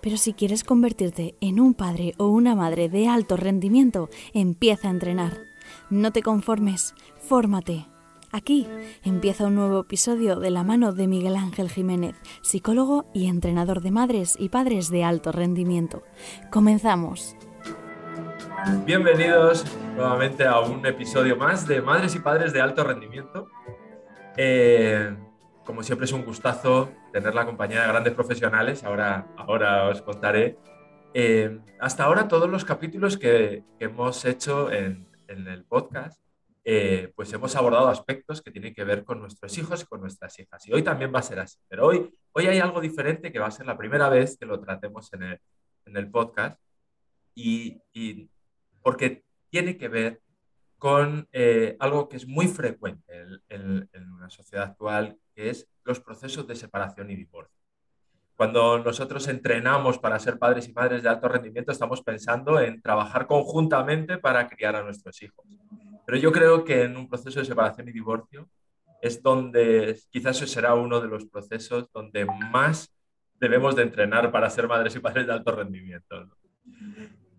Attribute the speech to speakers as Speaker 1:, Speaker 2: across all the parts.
Speaker 1: Pero si quieres convertirte en un padre o una madre de alto rendimiento, empieza a entrenar. No te conformes, fórmate. Aquí empieza un nuevo episodio de la mano de Miguel Ángel Jiménez, psicólogo y entrenador de madres y padres de alto rendimiento. Comenzamos.
Speaker 2: Bienvenidos nuevamente a un episodio más de Madres y Padres de Alto Rendimiento. Eh, como siempre es un gustazo tener la compañía de grandes profesionales, ahora, ahora os contaré. Eh, hasta ahora todos los capítulos que, hemos hecho en, el podcast, eh, pues hemos abordado aspectos que tienen que ver con nuestros hijos y con nuestras hijas. Y hoy también va a ser así. Pero hoy, hoy hay algo diferente que va a ser la primera vez que lo tratemos en el, en el podcast. Y, y, porque tiene que ver con eh, algo que es muy frecuente en, una sociedad actual, que es los procesos de separación y divorcio. Cuando nosotros entrenamos para ser padres y madres de alto rendimiento, estamos pensando en trabajar conjuntamente para criar a nuestros hijos. Pero yo creo que en un proceso de separación y divorcio es donde quizás eso será uno de los procesos donde más debemos de entrenar para ser madres y padres de alto rendimiento.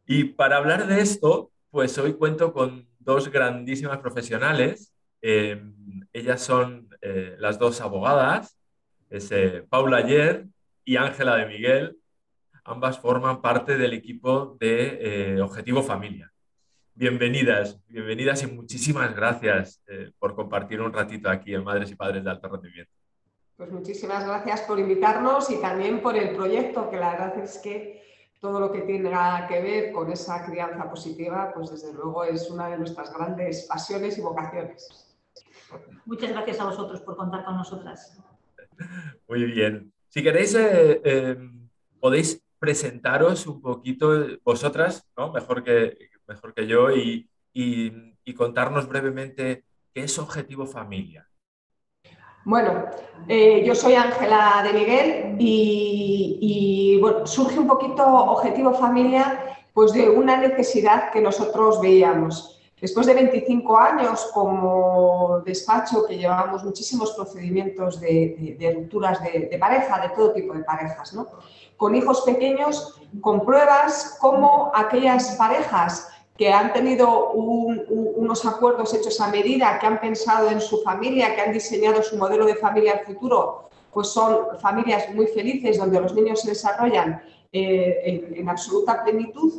Speaker 2: Y para hablar de esto, pues hoy cuento con dos grandísimas profesionales. Eh, ellas son eh, las dos abogadas, es eh, Paula Ayer y Ángela de Miguel. Ambas forman parte del equipo de Objetivo Familia. Bienvenidas, bienvenidas y muchísimas gracias por compartir un ratito aquí en Madres y Padres de Alto Rendimiento.
Speaker 3: Pues muchísimas gracias por invitarnos y también por el proyecto, que la verdad es que todo lo que tenga que ver con esa crianza positiva, pues desde luego es una de nuestras grandes pasiones y vocaciones.
Speaker 4: Muchas gracias a vosotros por contar con nosotras.
Speaker 2: Muy bien. Si queréis, eh, em, podéis presentaros un poquito vosotras, ¿no? mejor, que, mejor que yo, y, y contarnos brevemente qué es Objetivo Familia.
Speaker 3: Bueno, eh, yo soy Ángela de Miguel y, surge un poquito Objetivo Familia pues de una necesidad que nosotros veíamos. Después de 25 años como despacho que llevamos muchísimos procedimientos de, rupturas de, de, pareja, de todo tipo de parejas, ¿no? con hijos pequeños, compruebas cómo aquellas parejas que han tenido unos acuerdos hechos a medida, que han pensado en su familia, que han diseñado su modelo de familia al futuro, pues son familias muy felices donde los niños se desarrollan eh, en, absoluta plenitud.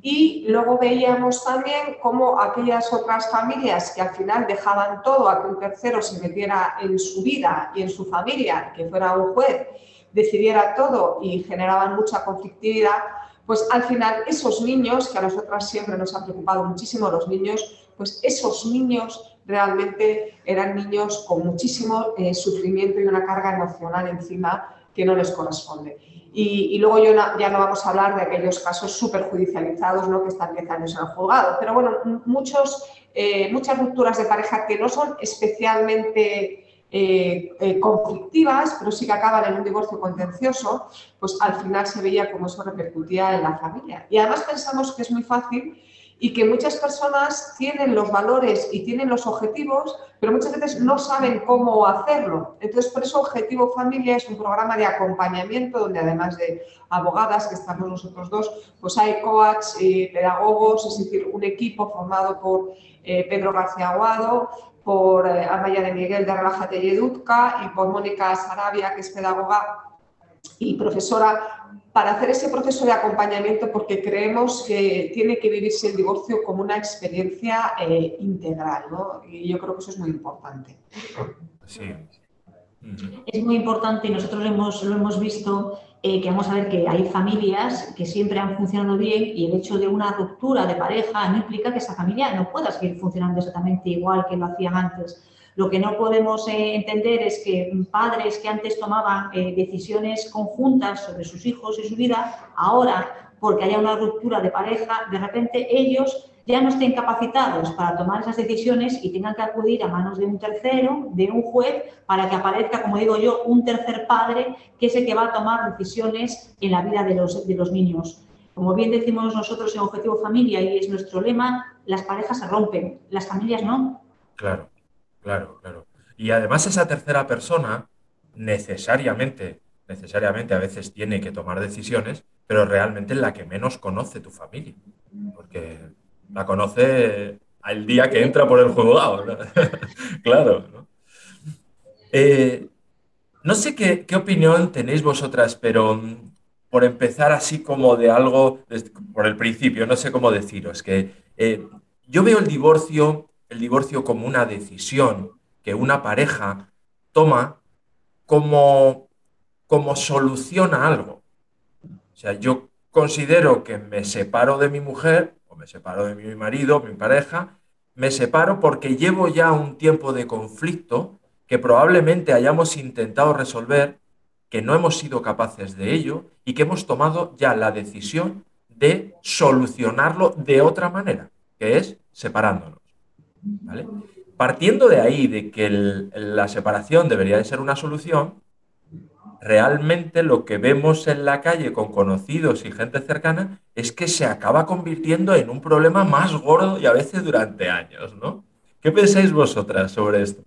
Speaker 3: Y luego veíamos también cómo aquellas otras familias que al final dejaban todo a que un tercero se metiera en su vida y en su familia, que fuera un juez, decidiera todo y generaban mucha conflictividad, pues al final esos niños, que a nosotras siempre nos han preocupado muchísimo los niños, pues esos niños realmente eran niños con muchísimo eh, sufrimiento y una carga emocional encima que no les corresponde. Y, luego yo ya no vamos a hablar de aquellos casos súper judicializados ¿no? que están 10 años en el juzgado, pero bueno, muchos, eh, muchas rupturas de pareja que no son especialmente eh, eh, conflictivas, pero sí que acaban en un divorcio contencioso, pues al final se veía cómo eso repercutía en la familia. Y además pensamos que es muy fácil y que muchas personas tienen los valores y tienen los objetivos, pero muchas veces no saben cómo hacerlo. Entonces, por eso Objetivo Familia es un programa de acompañamiento donde además de abogadas, que estamos nosotros dos, pues hay y pedagogos, es decir, un equipo formado por eh, Pedro García Aguado, por eh, Amaya de Miguel de Relájate y Educa y por Mónica Sarabia, que es pedagoga y profesora, para hacer ese proceso de acompañamiento porque creemos que tiene que vivirse el divorcio como una experiencia eh, integral, ¿no? Y yo creo que eso es muy importante.
Speaker 4: Sí. Es muy importante y nosotros hemos, lo hemos visto eh, que vamos a ver que hay familias que siempre han funcionado bien y el hecho de una ruptura de pareja no implica que esa familia no pueda seguir funcionando exactamente igual que lo hacían antes. Lo que no podemos eh, entender es que padres que antes tomaban eh, decisiones conjuntas sobre sus hijos y su vida, ahora, porque haya una ruptura de pareja, de repente ellos ya no estén capacitados para tomar esas decisiones y tengan que acudir a manos de un tercero, de un juez, para que aparezca, como digo yo, un tercer padre que es el que va a tomar decisiones en la vida de los, de los niños. Como bien decimos nosotros en Objetivo Familia y es nuestro lema, las parejas se rompen, las familias no.
Speaker 2: Claro, claro, claro. Y además esa tercera persona necesariamente, necesariamente a veces tiene que tomar decisiones, pero realmente es la que menos conoce tu familia. Porque la conoce al día que entra por el juego claro. ¿no? Eh, no sé qué, opinión tenéis vosotras, pero mm, por empezar así como de algo, por el principio, no sé cómo deciros, que eh, yo veo el divorcio, el divorcio como una decisión que una pareja toma como, como solución a algo. O sea, yo considero que me separo de mi mujer me separo de mi marido, mi pareja, me separo porque llevo ya un tiempo de conflicto que probablemente hayamos intentado resolver, que no hemos sido capaces de ello y que hemos tomado ya la decisión de solucionarlo de otra manera, que es separándonos. Partiendo de ahí, de que la separación debería de ser una solución, realmente lo que vemos en la calle con conocidos y gente cercana es que se acaba convirtiendo en un problema más gordo y a veces durante años, ¿no? ¿Qué pensáis vosotras sobre esto?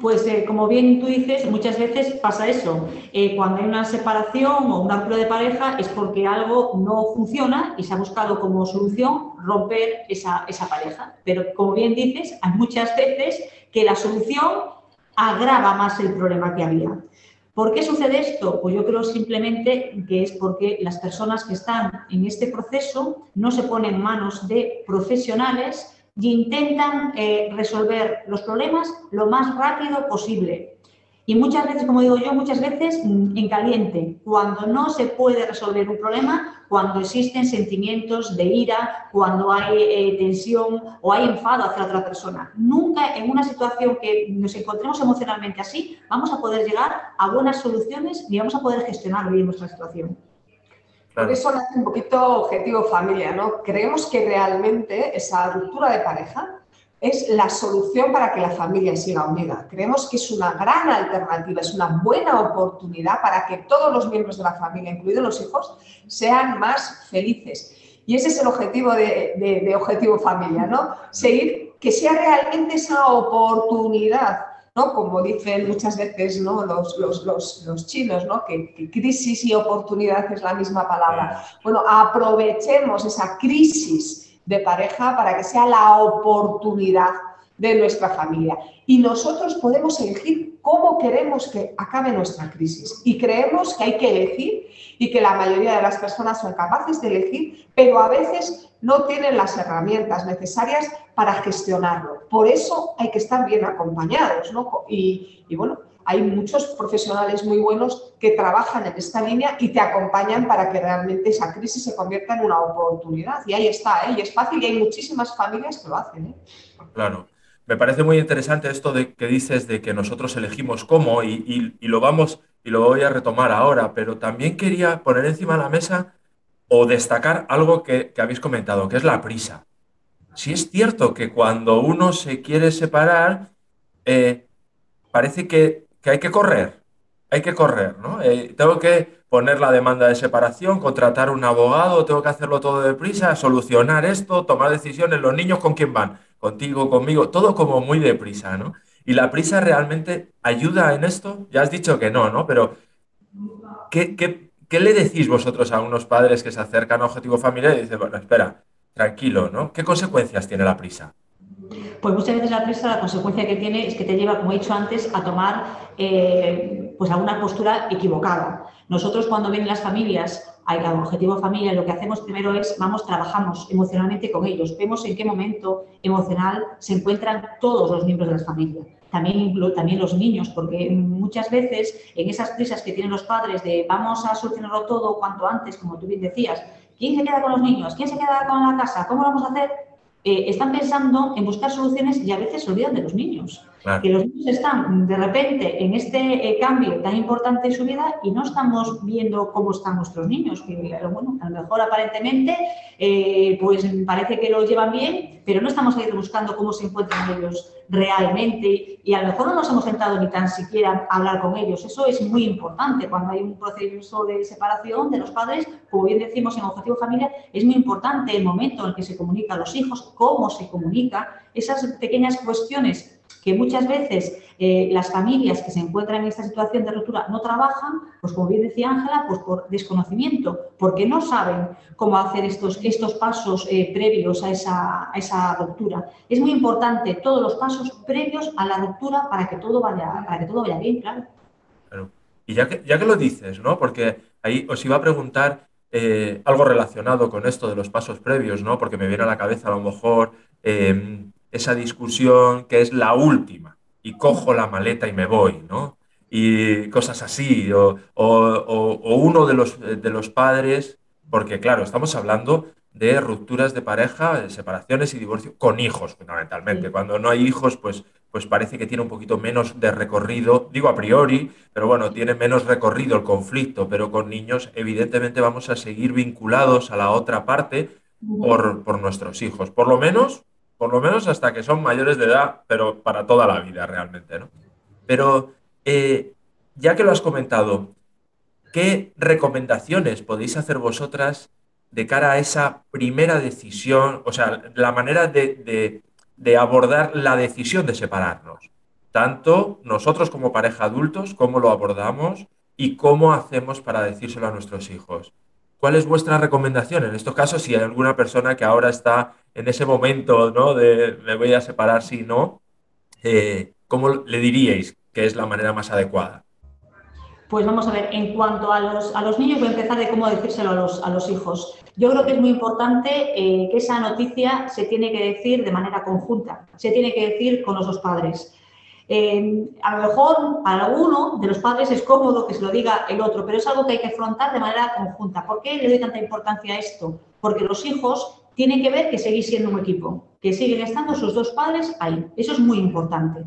Speaker 4: Pues eh, como bien tú dices, muchas veces pasa eso. Eh, cuando hay una separación o un ruptura de pareja es porque algo no funciona y se ha buscado como solución romper esa, esa pareja. Pero como bien dices, hay muchas veces que la solución agrava más el problema que había. ¿Por qué sucede esto? Pues yo creo simplemente que es porque las personas que están en este proceso no se ponen en manos de profesionales y intentan eh, resolver los problemas lo más rápido posible. Y muchas veces, como digo yo, muchas veces mm, en caliente, cuando no se puede resolver un problema, cuando existen sentimientos de ira, cuando hay eh, tensión o hay enfado hacia otra persona. Nunca en una situación que nos encontremos emocionalmente así, vamos a poder llegar a buenas soluciones y vamos a poder gestionar bien nuestra situación.
Speaker 3: Por eso nace un poquito objetivo familia, ¿no? Creemos que realmente esa ruptura de pareja es la solución para que la familia siga unida. Creemos que es una gran alternativa, es una buena oportunidad para que todos los miembros de la familia, incluidos los hijos, sean más felices. Y ese es el objetivo de, Objetivo Familia, ¿no? Seguir, que sea realmente esa oportunidad, ¿no? Como dicen muchas veces ¿no? los, los, chinos, ¿no? Que, que, crisis y oportunidad es la misma palabra. Bueno, aprovechemos esa crisis de pareja para que sea la oportunidad de nuestra familia. Y nosotros podemos elegir cómo queremos que acabe nuestra crisis. Y creemos que hay que elegir y que la mayoría de las personas son capaces de elegir, pero a veces no tienen las herramientas necesarias para gestionarlo. Por eso hay que estar bien acompañados. ¿no? Y, y bueno, hay muchos profesionales muy buenos que trabajan en esta línea y te acompañan para que realmente esa crisis se convierta en una oportunidad. Y ahí está, ¿eh? y es fácil y hay muchísimas familias que lo hacen. ¿eh?
Speaker 2: Claro. Me parece muy interesante esto de que dices de que nosotros elegimos cómo y, lo vamos y lo voy a retomar ahora, pero también quería poner encima de la mesa o destacar algo que, habéis comentado, que es la prisa. Si es cierto que cuando uno se quiere separar, eh, parece que que hay que correr, hay que correr, ¿no? Eh, tengo que poner la demanda de separación, contratar un abogado, tengo que hacerlo todo deprisa, solucionar esto, tomar decisiones, los niños con quién van, contigo, conmigo, todo como muy deprisa, ¿no? Y la prisa realmente ayuda en esto, ya has dicho que no, ¿no? Pero, ¿qué, qué le decís vosotros a unos padres que se acercan a objetivo familiar y dicen, bueno, espera, tranquilo, ¿no? ¿Qué consecuencias tiene la prisa?
Speaker 4: Pues muchas veces la prisa, la consecuencia que tiene es que te lleva, como he dicho antes, a tomar eh, pues alguna postura equivocada. Nosotros cuando vienen las familias al objetivo familia, lo que hacemos primero es, vamos, trabajamos emocionalmente con ellos, vemos en qué momento emocional se encuentran todos los miembros de la familia. También, también los niños, porque muchas veces en esas prisas que tienen los padres de vamos a solucionarlo todo cuanto antes, como tú bien decías, ¿quién se queda con los niños? ¿Quién se queda con la casa? ¿Cómo lo vamos a hacer? Eh, están pensando en buscar soluciones y a veces se olvidan de los niños. Que los niños están de repente en este eh, cambio tan importante en su vida y no estamos viendo cómo están nuestros niños, que bueno, a lo mejor aparentemente eh, pues parece que lo llevan bien, pero no estamos ahí buscando cómo se encuentran ellos realmente y a lo mejor no nos hemos sentado ni tan siquiera a hablar con ellos. Eso es muy importante cuando hay un proceso de separación de los padres, como bien decimos en Objetivo Familia, es muy importante el momento en el que se comunica a los hijos, cómo se comunica, esas pequeñas cuestiones que muchas veces eh, las familias que se encuentran en esta situación de ruptura no trabajan, pues como bien decía Ángela, pues por desconocimiento, porque no saben cómo hacer estos, estos pasos eh, previos a esa, a esa ruptura. Es muy importante todos los pasos previos a la ruptura para que todo vaya, para que todo vaya bien, claro.
Speaker 2: Y ya que, ya que lo dices, ¿no? Porque ahí os iba a preguntar eh, algo relacionado con esto de los pasos previos, ¿no? Porque me viene a la cabeza a lo mejor esa discusión que es la última y cojo la maleta y me voy, ¿no? Y cosas así, o, uno de los, de los padres, porque claro, estamos hablando de rupturas de pareja, de separaciones y divorcio con hijos, fundamentalmente. Cuando no hay hijos, pues, pues parece que tiene un poquito menos de recorrido, digo a priori, pero bueno, tiene menos recorrido el conflicto, pero con niños evidentemente vamos a seguir vinculados a la otra parte por, por nuestros hijos. Por lo menos por lo menos hasta que son mayores de edad, pero para toda la vida realmente, ¿no? Pero eh, ya que lo has comentado, ¿qué recomendaciones podéis hacer vosotras de cara a esa primera decisión, o sea, la manera de, abordar la decisión de separarnos? Tanto nosotros como pareja adultos, cómo lo abordamos y cómo hacemos para decírselo a nuestros hijos. ¿Cuál es vuestra recomendación en estos casos si hay alguna persona que ahora está en ese momento ¿no? de me voy a separar si no, eh, ¿cómo le diríais que es la manera más adecuada?
Speaker 4: Pues vamos a ver, en cuanto a los, a los niños, voy a empezar de cómo decírselo a los, a los hijos. Yo creo que es muy importante eh, que esa noticia se tiene que decir de manera conjunta, se tiene que decir con los dos padres. Eh, a lo mejor para alguno de los padres es cómodo que se lo diga el otro, pero es algo que hay que afrontar de manera conjunta. ¿Por qué le doy tanta importancia a esto? Porque los hijos tiene que ver que seguís siendo un equipo, que siguen estando sus dos padres ahí. Eso es muy importante.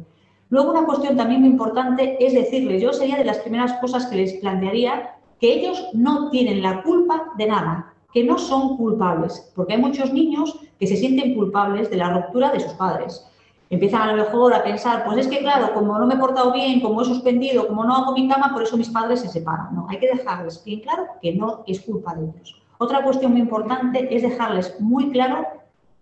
Speaker 4: Luego una cuestión también muy importante es decirles, yo sería de las primeras cosas que les plantearía, que ellos no tienen la culpa de nada, que no son culpables, porque hay muchos niños que se sienten culpables de la ruptura de sus padres. Empiezan a lo mejor a pensar, pues es que claro, como no me he portado bien, como he suspendido, como no hago mi cama, por eso mis padres se separan. No, hay que dejarles bien claro que no es culpa de ellos. Otra cuestión muy importante es dejarles muy claro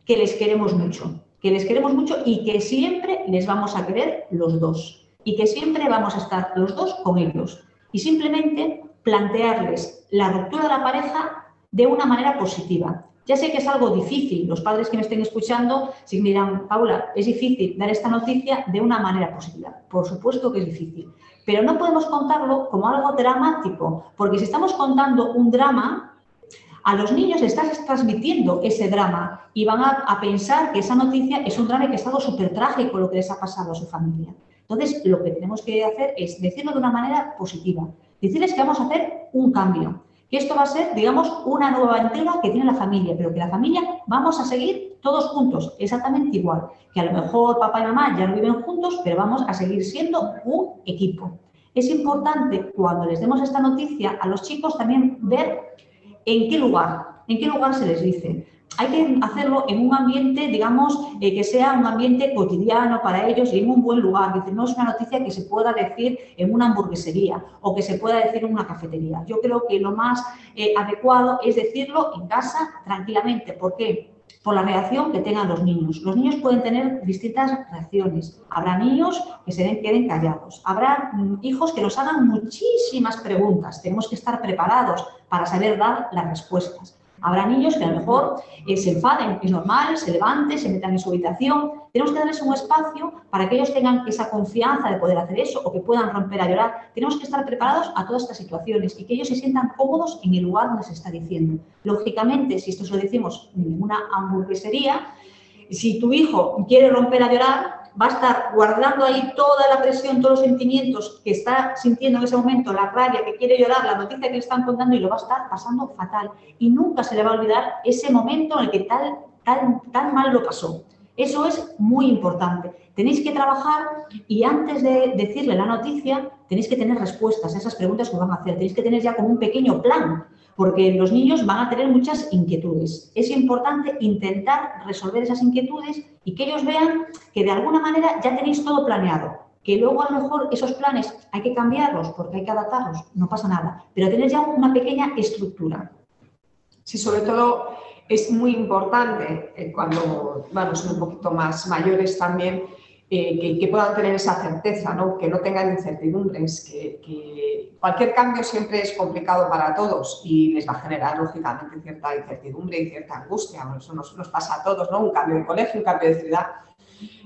Speaker 4: que les queremos mucho, que les queremos mucho y que siempre les vamos a querer los dos y que siempre vamos a estar los dos con ellos. Y simplemente plantearles la ruptura de la pareja de una manera positiva. Ya sé que es algo difícil, los padres que me estén escuchando, si me dirán, Paula, es difícil dar esta noticia de una manera positiva. Por supuesto que es difícil, pero no podemos contarlo como algo dramático, porque si estamos contando un drama, a los niños estás transmitiendo ese drama y van a, pensar que esa noticia es un drama que es algo súper trágico lo que les ha pasado a su familia. Entonces, lo que tenemos que hacer es decirlo de una manera positiva, decirles que vamos a hacer un cambio, esto va a ser, digamos, una nueva entrega que tiene la familia, pero que la familia vamos a seguir todos juntos, exactamente igual, que a lo mejor papá y mamá ya no viven juntos, pero vamos a seguir siendo un equipo. Es importante cuando les demos esta noticia a los chicos también ver ¿En qué lugar? ¿En qué lugar se les dice? Hay que hacerlo en un ambiente, digamos, eh, que sea un ambiente cotidiano para ellos y en un buen lugar. no es una noticia que se pueda decir en una hamburguesería o que se pueda decir en una cafetería. Yo creo que lo más eh, adecuado es decirlo en casa tranquilamente. ¿Por qué? por la reacción que tengan los niños. Los niños pueden tener distintas reacciones. Habrá niños que se queden callados. Habrá mm, hijos que nos hagan muchísimas preguntas. Tenemos que estar preparados para saber dar las respuestas. Habrá niños que a lo mejor eh, se enfaden, es normal, se levanten, se metan en su habitación. Tenemos que darles un espacio para que ellos tengan esa confianza de poder hacer eso o que puedan romper a llorar. Tenemos que estar preparados a todas estas situaciones y que ellos se sientan cómodos en el lugar donde se está diciendo. Lógicamente, si esto se lo decimos en una hamburguesería, si tu hijo quiere romper a llorar, va a estar guardando ahí toda la presión, todos los sentimientos que está sintiendo en ese momento, la rabia, que quiere llorar, la noticia que le están contando y lo va a estar pasando fatal. Y nunca se le va a olvidar ese momento en el que tal, tal, tan mal lo pasó. Eso es muy importante. Tenéis que trabajar y antes de decirle la noticia, tenéis que tener respuestas a esas preguntas que van a hacer. Tenéis que tener ya como un pequeño plan, porque los niños van a tener muchas inquietudes. Es importante intentar resolver esas inquietudes y que ellos vean que de alguna manera ya tenéis todo planeado. Que luego a lo mejor esos planes hay que cambiarlos porque hay que adaptarlos, no pasa nada, pero tener ya una pequeña estructura.
Speaker 3: Sí, sobre todo es muy importante eh, cuando bueno, son un poquito más mayores también eh, que, puedan tener esa certeza, ¿no? que no tengan incertidumbres, que, cualquier cambio siempre es complicado para todos y les va a generar lógicamente cierta incertidumbre y cierta angustia. eso nos, pasa a todos, ¿no? un cambio de colegio, un cambio de ciudad.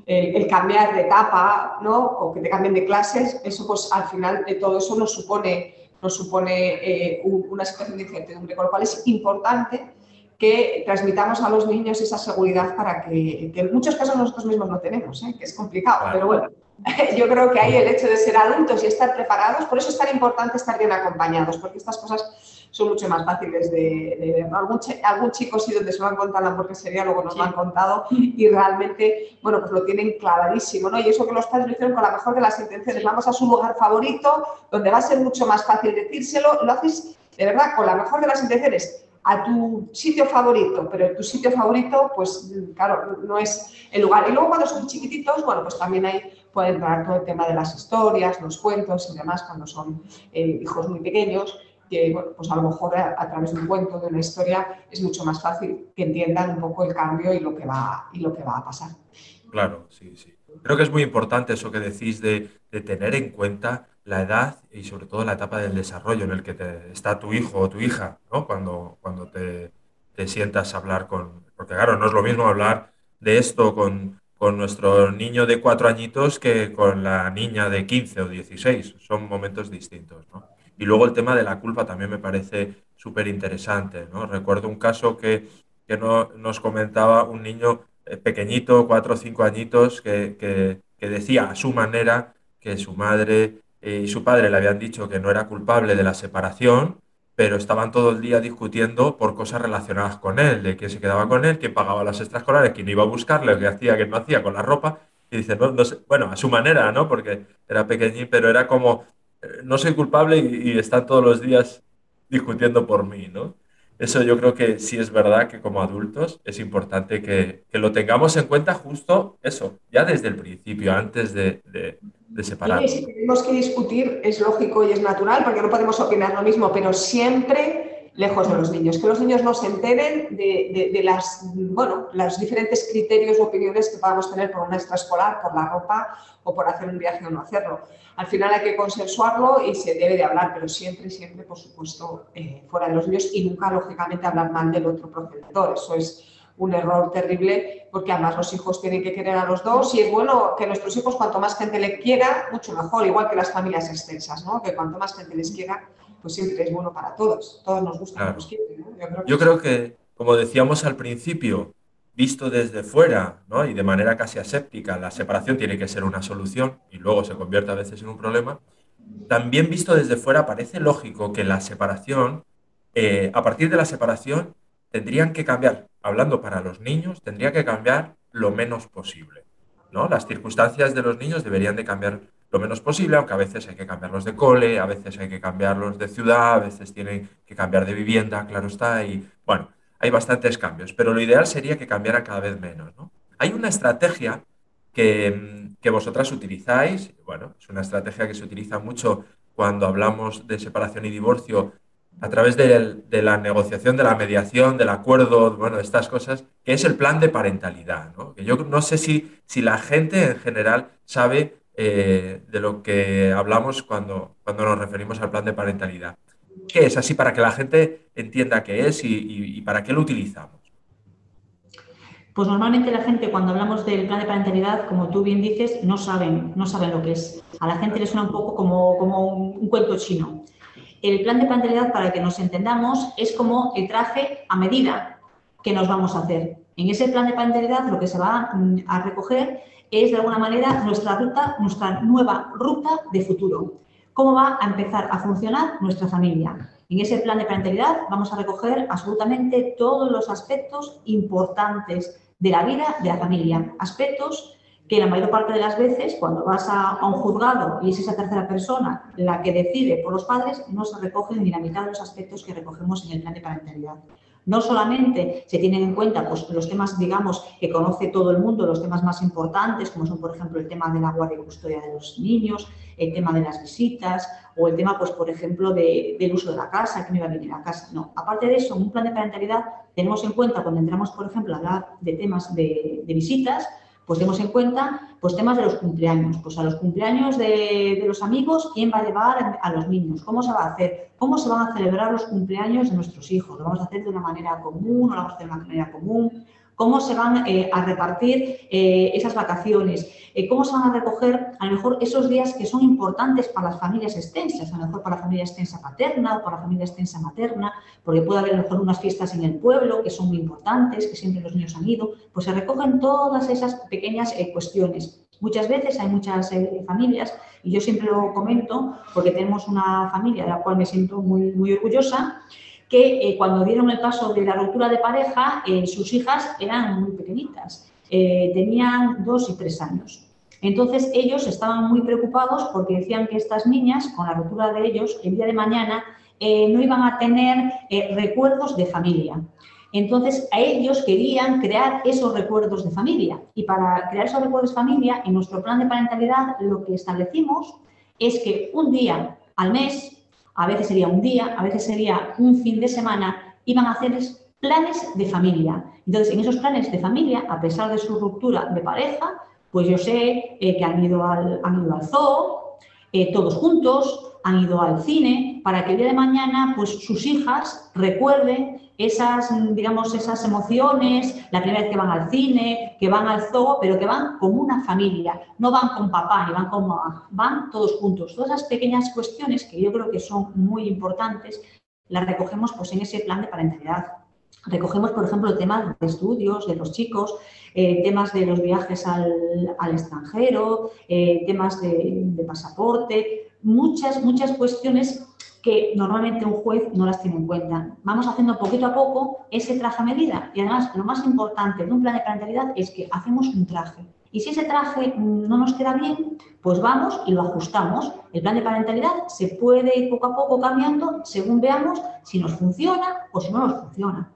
Speaker 3: El, cambiar de etapa ¿no? o que te cambien de clases, eso pues al final de todo eso nos supone, nos supone eh, una situación de incertidumbre, con lo cual es importante que transmitamos a los niños esa seguridad para que, en muchos casos nosotros mismos no tenemos, ¿eh? que es complicado, pero bueno, yo creo que ahí el hecho de ser adultos y estar preparados, por eso es tan importante estar bien acompañados, porque estas cosas son mucho más fáciles de, ver. Algún, algún, chico sí donde se lo han contado la sería luego nos lo han contado y realmente, bueno, pues lo tienen clavadísimo, ¿no? Y eso que los padres lo hicieron con la mejor de las intenciones, vamos a su lugar favorito, donde va a ser mucho más fácil decírselo, lo haces de verdad con la mejor de las intenciones a tu sitio favorito, pero tu sitio favorito, pues claro, no es el lugar. Y luego cuando son chiquititos, bueno, pues también ahí puede entrar todo el tema de las historias, los cuentos y demás, cuando son eh, hijos muy pequeños, que bueno, pues a lo mejor a, través de un cuento, de una historia, es mucho más fácil que entiendan un poco el cambio y lo que va, y lo que va a pasar.
Speaker 2: Claro, sí, sí. Creo que es muy importante eso que decís de, de tener en cuenta la edad y sobre todo la etapa del desarrollo en el que te, está tu hijo o tu hija, ¿no? Cuando, cuando te, sientas a hablar con... Porque claro, no es lo mismo hablar de esto con, con nuestro niño de cuatro añitos que con la niña de 15 o 16. Son momentos distintos, ¿no? Y luego el tema de la culpa también me parece súper interesante, ¿no? Recuerdo un caso que, que no, nos comentaba un niño eh, pequeñito, cuatro o cinco añitos, que, que decía a su manera que su madre eh, y su padre le habían dicho que no era culpable de la separación, pero estaban todo el día discutiendo por cosas relacionadas con él, de quién se quedaba con él, quién pagaba las extraescolares, quién iba a buscarle, qué hacía, qué no hacía con la ropa. Y dice, no, bueno, a su manera, ¿no? Porque era pequeñín, pero era como, eh, no soy culpable y, y están todos los días discutiendo por mí, ¿no? Eso yo creo que sí es verdad que como adultos es importante que, que lo tengamos en cuenta justo eso, ya desde el principio, antes de, de, de
Speaker 3: si tenemos que discutir, es lógico y es natural, porque no podemos opinar lo mismo, pero siempre lejos de los niños, que los niños no se enteren de, de, las, bueno, los diferentes criterios o opiniones que podamos tener por una extraescolar, por la ropa o por hacer un viaje o no hacerlo. Al final hay que consensuarlo y se debe de hablar, pero siempre, siempre, por supuesto, eh, fuera de los niños y nunca, lógicamente, hablar mal del otro progenitor. Eso es un error terrible porque además los hijos tienen que querer a los dos y es bueno que nuestros hijos cuanto más gente le quiera, mucho mejor, igual que las familias extensas, ¿no? que cuanto más gente les quiera, pues siempre es bueno para todos. Todos nos gusta nos quieren.
Speaker 2: Yo creo, que, como decíamos al principio, visto desde fuera ¿no? y de manera casi aséptica, la separación tiene que ser una solución y luego se convierte a veces en un problema. También visto desde fuera parece lógico que la separación, eh, a partir de la separación, tendrían que cambiar, hablando para los niños, tendría que cambiar lo menos posible. ¿no? Las circunstancias de los niños deberían de cambiar lo menos posible, aunque a veces hay que cambiarlos de cole, a veces hay que cambiarlos de ciudad, a veces tienen que cambiar de vivienda, claro está, y bueno, hay bastantes cambios, pero lo ideal sería que cambiara cada vez menos. ¿no? Hay una estrategia que, que vosotras utilizáis, bueno, es una estrategia que se utiliza mucho cuando hablamos de separación y divorcio a través de, la negociación, de la mediación, del acuerdo, bueno, de estas cosas, que es el plan de parentalidad. yo no sé si, si la gente en general sabe eh, de lo que hablamos cuando, cuando nos referimos al plan de parentalidad. ¿Qué es? Así para que la gente entienda qué es y, para qué lo utilizamos.
Speaker 4: Pues normalmente la gente cuando hablamos del plan de parentalidad, como tú bien dices, no saben, no saben lo que es. A la gente le suena un poco como, como un cuento chino. El plan de parentalidad, para que nos entendamos, es como el traje a medida que nos vamos a hacer. En ese plan de parentalidad lo que se va a recoger es de alguna manera nuestra ruta, nuestra nueva ruta de futuro. ¿Cómo va a empezar a funcionar nuestra familia? En ese plan de parentalidad vamos a recoger absolutamente todos los aspectos importantes de la vida de la familia, aspectos que la mayor parte de las veces cuando vas a, un juzgado y es esa tercera persona la que decide por los padres, no se recogen ni la mitad de los aspectos que recogemos en el plan de parentalidad. No solamente se tienen en cuenta pues, los temas, digamos, que conoce todo el mundo, los temas más importantes, como son, por ejemplo, el tema de la guardia y custodia de los niños, el tema de las visitas o el tema, pues, por ejemplo, del uso de la casa, que no iba a venir a casa. No, aparte de eso, en un plan de parentalidad tenemos en cuenta cuando entramos, por ejemplo, a hablar de temas de, de visitas, pues tenemos en cuenta pues temas de los cumpleaños, pues a los cumpleaños de, los amigos, ¿quién va a llevar a los niños? ¿Cómo se va a hacer? ¿Cómo se van a celebrar los cumpleaños de nuestros hijos? ¿Lo vamos a hacer de una manera común? ¿No lo vamos a hacer de una manera común? Cómo se van eh, a repartir eh, esas vacaciones, eh, cómo se van a recoger a lo mejor esos días que son importantes para las familias extensas, a lo mejor para la familia extensa paterna o para la familia extensa materna, porque puede haber a lo mejor unas fiestas en el pueblo que son muy importantes, que siempre los niños han ido, pues se recogen todas esas pequeñas cuestiones. Muchas veces hay muchas familias, y yo siempre lo comento porque tenemos una familia de la cual me siento muy, muy orgullosa, que eh, cuando dieron el paso de la ruptura de pareja, eh, sus hijas eran muy pequeñitas, eh, tenían dos y tres años. Entonces ellos estaban muy preocupados porque decían que estas niñas, con la ruptura de ellos, el día de mañana no iban a tener recuerdos de familia. Entonces, a ellos querían crear esos recuerdos de familia. Y para crear esos recuerdos de familia, en nuestro plan de parentalidad, lo que establecimos es que un día al mes a veces sería un día, a veces sería un fin de semana, iban a hacer planes de familia. Entonces, en esos planes de familia, a pesar de su ruptura de pareja, pues yo sé eh, que han ido al, han ido al zoo, eh, todos juntos, han ido al cine, para que el día de mañana, pues sus hijas recuerden esas, digamos, esas emociones, la primera vez que van al cine, que van al zoo, pero que van como una familia, no van con papá ni van con mamá, van todos juntos. Todas esas pequeñas cuestiones que yo creo que son muy importantes, las recogemos pues, en ese plan de parentalidad. Recogemos, por ejemplo, temas de estudios de los chicos, eh, temas de los viajes al, extranjero, eh, temas de pasaporte, muchas, muchas cuestiones que normalmente un juez no las tiene en cuenta. Vamos haciendo poquito a poco ese traje a medida y además lo más importante de un plan de parentalidad es que hacemos un traje. Y si ese traje no nos queda bien, pues vamos y lo ajustamos. El plan de parentalidad se puede ir poco a poco cambiando según veamos si nos funciona o si no nos funciona.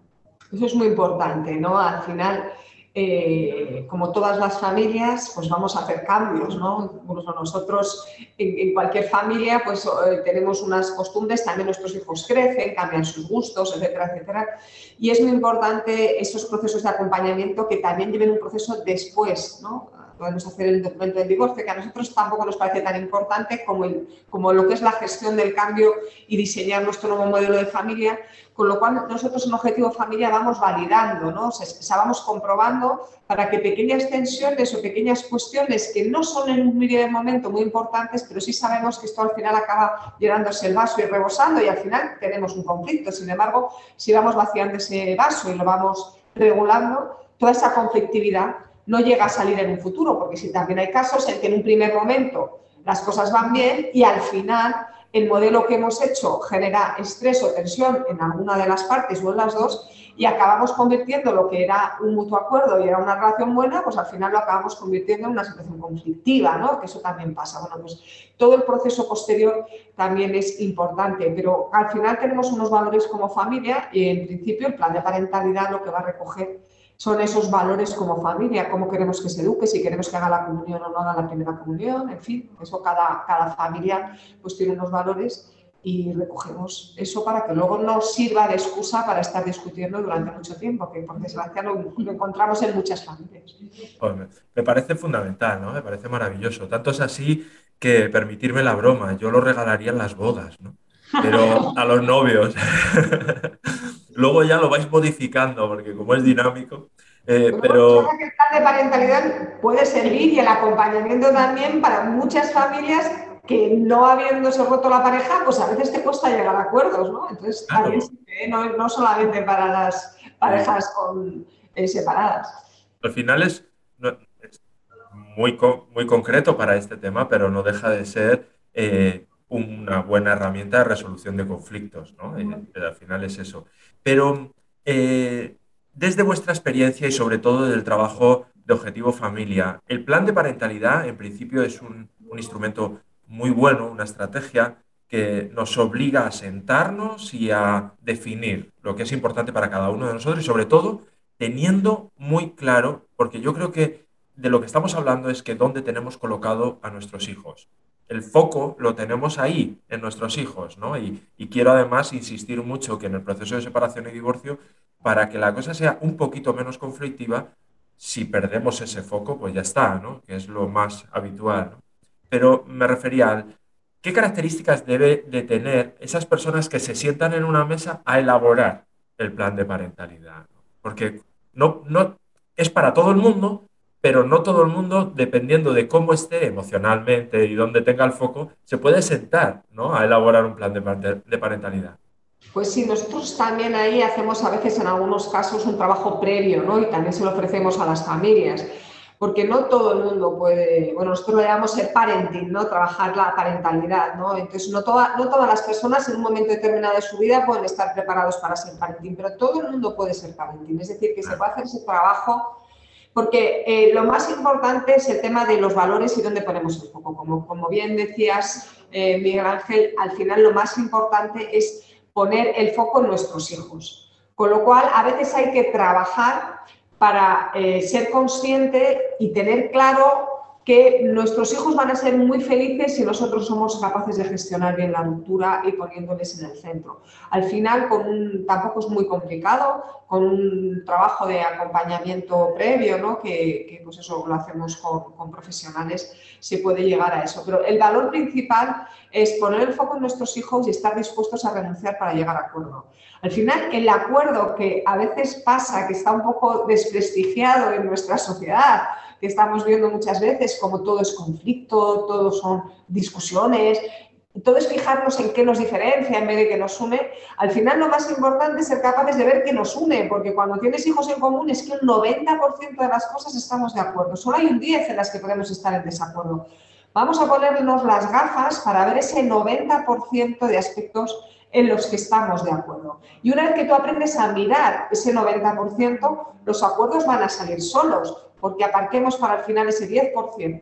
Speaker 3: Eso es muy importante, ¿no? Al final, eh, como todas las familias, pues vamos a hacer cambios, ¿no? nosotros en, cualquier familia pues eh, tenemos unas costumbres, también nuestros hijos crecen, cambian sus gustos, etcétera, etcétera. Y es muy importante esos procesos de acompañamiento que también lleven un proceso después, ¿no? Podemos hacer el documento del divorcio, que a nosotros tampoco nos parece tan importante como, como lo que es la gestión del cambio y diseñar nuestro nuevo modelo de familia, con lo cual nosotros en Objetivo Familia vamos validando, ¿no? o sea, vamos comprobando para que pequeñas tensiones o pequeñas cuestiones que no son en un primer momento muy importantes, pero sí sabemos que esto al final acaba llenándose el vaso y rebosando y al final tenemos un conflicto. Sin embargo, si vamos vaciando ese vaso y lo vamos regulando, toda esa conflictividad no llega a salir en un futuro, porque si también hay casos en que en un primer momento las cosas van bien y al final el modelo que hemos hecho genera estrés o tensión en alguna de las partes o en las dos y acabamos convirtiendo lo que era un mutuo acuerdo y era una relación buena, pues al final lo acabamos convirtiendo en una situación conflictiva, ¿no? Que eso también pasa. Bueno, pues todo el proceso posterior también es importante, pero al final tenemos unos valores como familia y en principio el plan de parentalidad lo que va a recoger son esos valores como familia, cómo queremos que se eduque, si queremos que haga la comunión o no haga la primera comunión, en fin, eso cada, cada familia pues tiene unos valores y recogemos eso para que luego no sirva de excusa para estar discutiendo durante mucho tiempo, que por desgracia lo, encontramos en muchas familias.
Speaker 2: Pues me, parece fundamental, ¿no? Me parece maravilloso. Tanto es así que permitirme la broma, yo lo regalaría en las bodas, ¿no? Pero a los novios. Luego ya lo vais modificando, porque como es dinámico. Eh, pero...
Speaker 3: que el plan de parentalidad puede servir y el acompañamiento también para muchas familias que no habiéndose roto la pareja, pues a veces te cuesta llegar a acuerdos, ¿no? Entonces, también no, no, solamente para las parejas con, eh, separadas.
Speaker 2: Al final es, muy, muy concreto para este tema, pero no deja de ser eh, una buena herramienta de resolución de conflictos, ¿no? al final es eso. Pero, eh, desde vuestra experiencia y sobre todo del trabajo de Objetivo Familia, el plan de parentalidad en principio es un, un instrumento muy bueno, una estrategia que nos obliga a sentarnos y a definir lo que es importante para cada uno de nosotros y sobre todo teniendo muy claro, porque yo creo que de lo que estamos hablando es que dónde tenemos colocado a nuestros hijos. El foco lo tenemos ahí, en nuestros hijos, ¿no? Y, quiero además insistir mucho que en el proceso de separación y divorcio, para que la cosa sea un poquito menos conflictiva, si perdemos ese foco, pues ya está, ¿no? Que es lo más habitual. Pero me refería al qué características debe de tener esas personas que se sientan en una mesa a elaborar el plan de parentalidad. Porque no, no es para todo el mundo, pero no todo el mundo, dependiendo de cómo esté emocionalmente y dónde tenga el foco, se puede sentar ¿no? a elaborar un plan de, parentalidad.
Speaker 3: Pues sí, nosotros también ahí hacemos a veces en algunos casos un trabajo previo, ¿no? Y también se lo ofrecemos a las familias, porque no todo el mundo puede, bueno, nosotros lo llamamos el parenting, ¿no? Trabajar la parentalidad, ¿no? Entonces, no, no todas las personas en un momento determinado de su vida pueden estar preparados para ser parenting, pero todo el mundo puede ser parenting, es decir, que se puede hacer ese trabajo porque eh, lo más importante es el tema de los valores y dónde ponemos el foco. Como, como bien decías, eh, Miguel Ángel, al final lo más importante es poner el foco en nuestros hijos. Con lo cual, a veces hay que trabajar para eh, ser consciente y tener claro que nuestros hijos van a ser muy felices si nosotros somos capaces de gestionar bien la ruptura y poniéndoles en el centro. Al final, tampoco es muy complicado, con un trabajo de acompañamiento previo, ¿no? que, pues eso lo hacemos con, con, profesionales, se puede llegar a eso. Pero el valor principal es poner el foco en nuestros hijos y estar dispuestos a renunciar para llegar a acuerdo. Al final, el acuerdo que a veces pasa, que está un poco desprestigiado en nuestra sociedad, que estamos viendo muchas veces, como todo es conflicto, todo son discusiones, todo es fijarnos en qué nos diferencia en vez de que nos une. Al final lo más importante es ser capaces de ver qué nos une, porque cuando tienes hijos en común es que el 90% de las cosas estamos de acuerdo. Solo hay un 10 en las que podemos estar en desacuerdo. Vamos a ponernos las gafas para ver ese 90% de aspectos en los que estamos de acuerdo. Y una vez que tú aprendes a mirar ese 90%, los acuerdos van a salir solos porque aparquemos para el final ese 10%.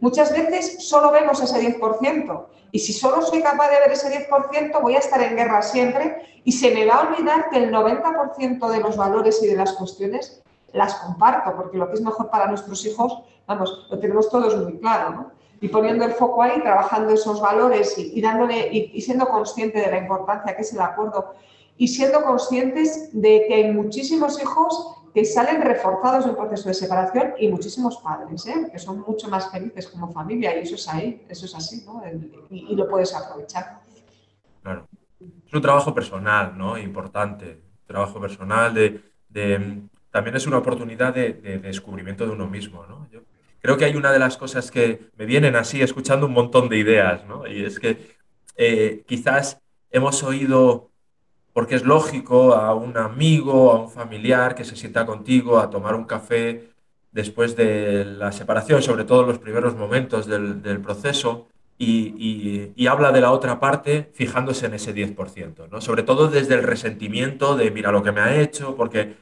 Speaker 3: Muchas veces solo vemos ese 10% y si solo soy capaz de ver ese 10% voy a estar en guerra siempre y se me va a olvidar que el 90% de los valores y de las cuestiones las comparto, porque lo que es mejor para nuestros hijos, vamos, lo tenemos todos muy claro, ¿no? Y poniendo el foco ahí, trabajando esos valores y, dándole y, siendo consciente de la importancia que es el acuerdo y siendo conscientes de que hay muchísimos hijos que salen reforzados un proceso de separación y muchísimos padres, ¿eh? que son mucho más felices como familia y eso es ahí, eso es así, ¿no? y, lo puedes aprovechar.
Speaker 2: Claro. Es un trabajo personal, ¿no? Importante. Trabajo personal de, también es una oportunidad de, descubrimiento de uno mismo, ¿no? Yo creo que hay una de las cosas que me vienen así escuchando un montón de ideas, ¿no? Y es que eh, quizás hemos oído porque es lógico a un amigo, a un familiar que se sienta contigo a tomar un café después de la separación, sobre todo en los primeros momentos del, proceso, y, habla de la otra parte fijándose en ese 10%, ¿no? sobre todo desde el resentimiento de mira lo que me ha hecho, porque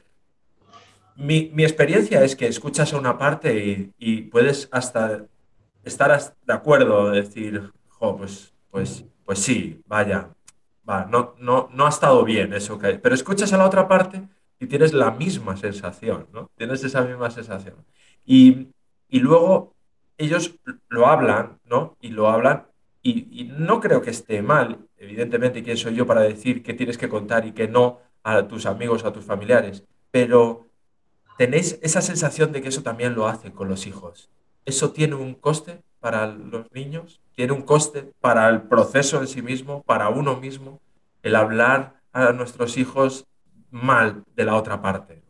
Speaker 2: mi, experiencia es que escuchas a una parte y, puedes hasta estar de acuerdo, decir, pues, pues, pues sí, vaya, no, no, no ha estado bien eso que. Pero escuchas a la otra parte y tienes la misma sensación, ¿no? Tienes esa misma sensación. Y, luego ellos lo hablan, ¿no? Y lo hablan y, no creo que esté mal, evidentemente, quién soy yo para decir qué tienes que contar y qué no a tus amigos, a tus familiares, pero tenéis esa sensación de que eso también lo hace con los hijos. ¿Eso tiene un coste para los niños? tiene un coste para el proceso en sí mismo, para uno mismo, el hablar a nuestros hijos mal de la otra parte.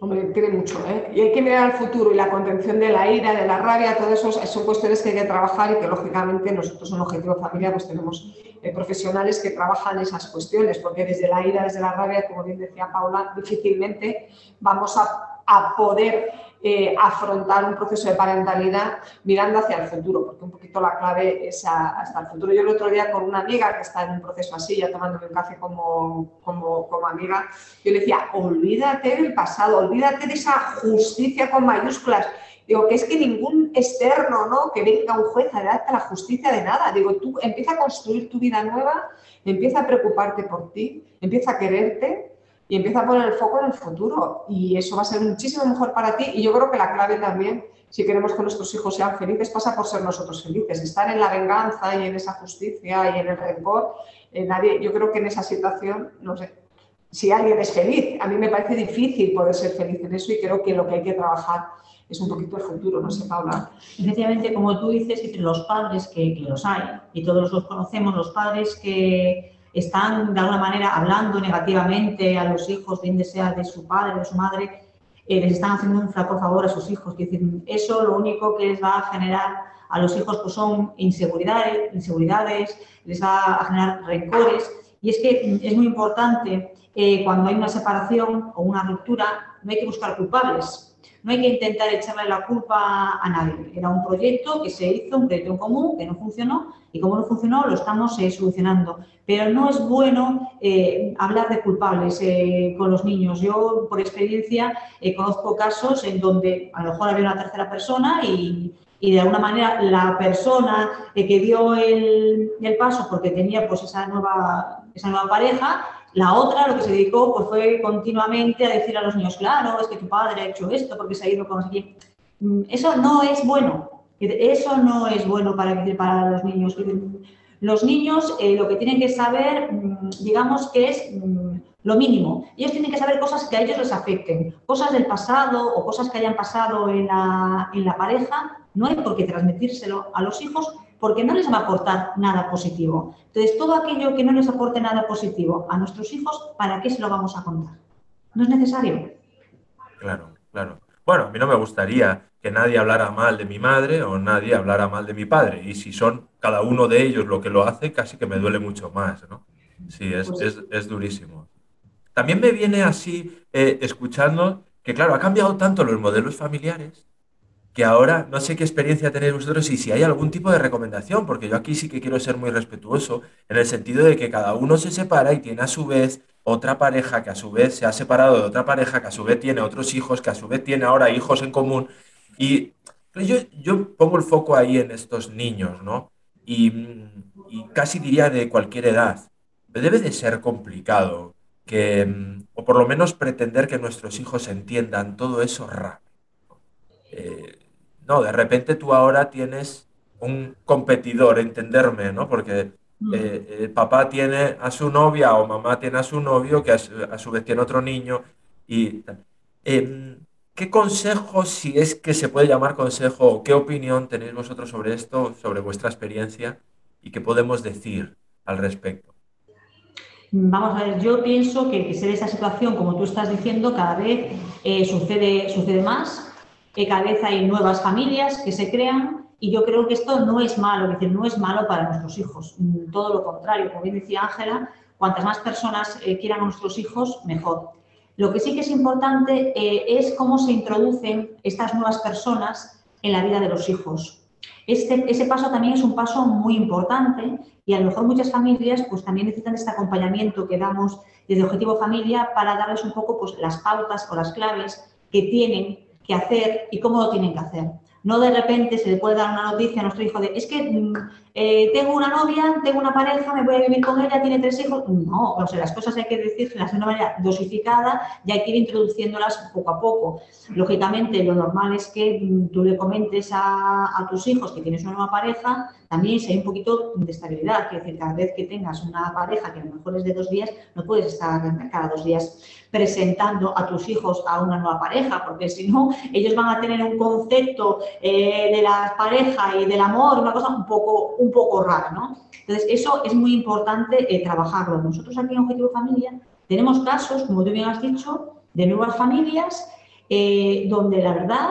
Speaker 3: Hombre, tiene mucho, ¿eh? Y hay que mirar al futuro y la contención de la ira, de la rabia, todo eso son cuestiones que hay que trabajar y que lógicamente nosotros en Objetivo Familia pues tenemos eh, profesionales que trabajan esas cuestiones, porque desde la ira, desde la rabia, como bien decía Paula, difícilmente vamos a, a poder eh, afrontar un proceso de parentalidad mirando hacia el futuro, porque un poquito la clave es hasta el futuro. Yo el otro día con una amiga que está en un proceso así, ya tomándome un café como, como, como amiga, yo le decía, olvídate del pasado, olvídate de esa justicia con mayúsculas. Digo, que es que ningún externo, ¿no? Que venga un juez a darte la justicia de nada. Digo, tú empieza a construir tu vida nueva, empieza a preocuparte por ti, empieza a quererte y empieza a poner el foco en el futuro. Y eso va a ser muchísimo mejor para ti. Y yo creo que la clave también, si queremos que nuestros hijos sean felices, pasa por ser nosotros felices. Estar en la venganza y en esa justicia y en el rencor, eh, nadie, yo creo que en esa situación, no sé, si alguien es feliz, a mí me parece difícil poder ser feliz en eso y creo que lo que hay que trabajar es un poquito el futuro, no sé, Paula.
Speaker 4: Efectivamente, como tú dices, entre los padres que, que los hay, y todos los conocemos, los padres que están de alguna manera hablando negativamente a los hijos, bien sea de su padre, de su madre, eh, les están haciendo un flaco favor a sus hijos. Decir, eso lo único que les va a generar a los hijos pues son inseguridades, inseguridades, les va a generar rencores. Y es que es muy importante eh, cuando hay una separación o una ruptura, no hay que buscar culpables no hay que intentar echarle la culpa a nadie. Era un proyecto que se hizo, un proyecto en común, que no funcionó, y como no funcionó, lo estamos eh, solucionando. Pero no es bueno eh, hablar de culpables eh, con los niños. Yo, por experiencia, conozco casos en donde a lo mejor había una tercera persona y, de alguna manera la persona que dio el, el, paso porque tenía pues esa nueva, esa nueva pareja la otra lo que se dedicó pues, fue continuamente a decir a los niños, claro, es que tu padre ha hecho esto porque se ha ido con mm, Eso no es bueno. Eso no es bueno para, para los niños. Los niños eh, lo que tienen que saber, mm, digamos que es mm, lo mínimo. Ellos tienen que saber cosas que a ellos les afecten, cosas del pasado o cosas que hayan pasado en la, en la pareja. No hay por qué transmitírselo a los hijos porque no les va a aportar nada positivo. Entonces, todo aquello que no les aporte nada positivo a nuestros hijos, ¿para qué se lo vamos a contar? No es necesario.
Speaker 2: Claro, claro. Bueno, a mí no me gustaría que nadie hablara mal de mi madre o nadie hablara mal de mi padre. Y si son cada uno de ellos lo que lo hace, casi que me duele mucho más, ¿no? Sí, es, pues es, durísimo. También me viene así, eh, escuchando, que claro, ha cambiado tanto los modelos familiares que ahora no sé qué experiencia tenéis vosotros y si hay algún tipo de recomendación, porque yo aquí sí que quiero ser muy respetuoso, en el sentido de que cada uno se separa y tiene a su vez otra pareja que a su vez se ha separado de otra pareja que a su vez tiene otros hijos, que a su vez tiene ahora hijos en común. Y yo, yo pongo el foco ahí en estos niños, ¿no? Y, casi diría de cualquier edad. Debe de ser complicado que, o por lo menos pretender que nuestros hijos entiendan todo eso rápido. No, de repente tú ahora tienes un competidor, entenderme, ¿no? Porque mm. eh, el papá tiene a su novia o mamá tiene a su novio, que a su, vez tiene otro niño. Y, em, ¿Qué consejo, si es que se puede llamar consejo, o qué opinión tenéis vosotros sobre esto, sobre vuestra experiencia y qué podemos decir al respecto?
Speaker 4: Vamos a ver, yo pienso que, que ser esa situación, como tú estás diciendo, cada vez eh, sucede, sucede más que cada vez hay nuevas familias que se crean y yo creo que esto no es malo, decir, no es malo para nuestros hijos, mm, todo lo contrario, como bien decía Ángela, cuantas más personas eh, quieran a nuestros hijos, mejor. Lo que sí que es importante eh, es cómo se introducen estas nuevas personas en la vida de los hijos. Este, ese paso también es un paso muy importante y a lo mejor muchas familias pues también necesitan este acompañamiento que damos desde Objetivo Familia para darles un poco pues, las pautas o las claves que tienen qué hacer y cómo lo tienen que hacer. No de repente se le puede dar una noticia a nuestro hijo de, es que mm, eh, tengo una novia, tengo una pareja, me voy a vivir con ella, tiene tres hijos. No, o sea, las cosas hay que decirlas de una manera dosificada y hay que ir introduciéndolas poco a poco. Lógicamente, lo normal es que mm, tú le comentes a, a tus hijos que tienes una nueva pareja, también si hay un poquito de estabilidad, es decir, cada vez que tengas una pareja que a lo mejor es de dos días, no puedes estar cada dos días presentando a tus hijos a una nueva pareja, porque si no, ellos van a tener un concepto eh, de la pareja y del amor, una cosa un poco, un poco rara, ¿no? Entonces, eso es muy importante eh, trabajarlo. Nosotros aquí en Objetivo Familia tenemos casos, como tú bien has dicho, de nuevas familias eh, donde la verdad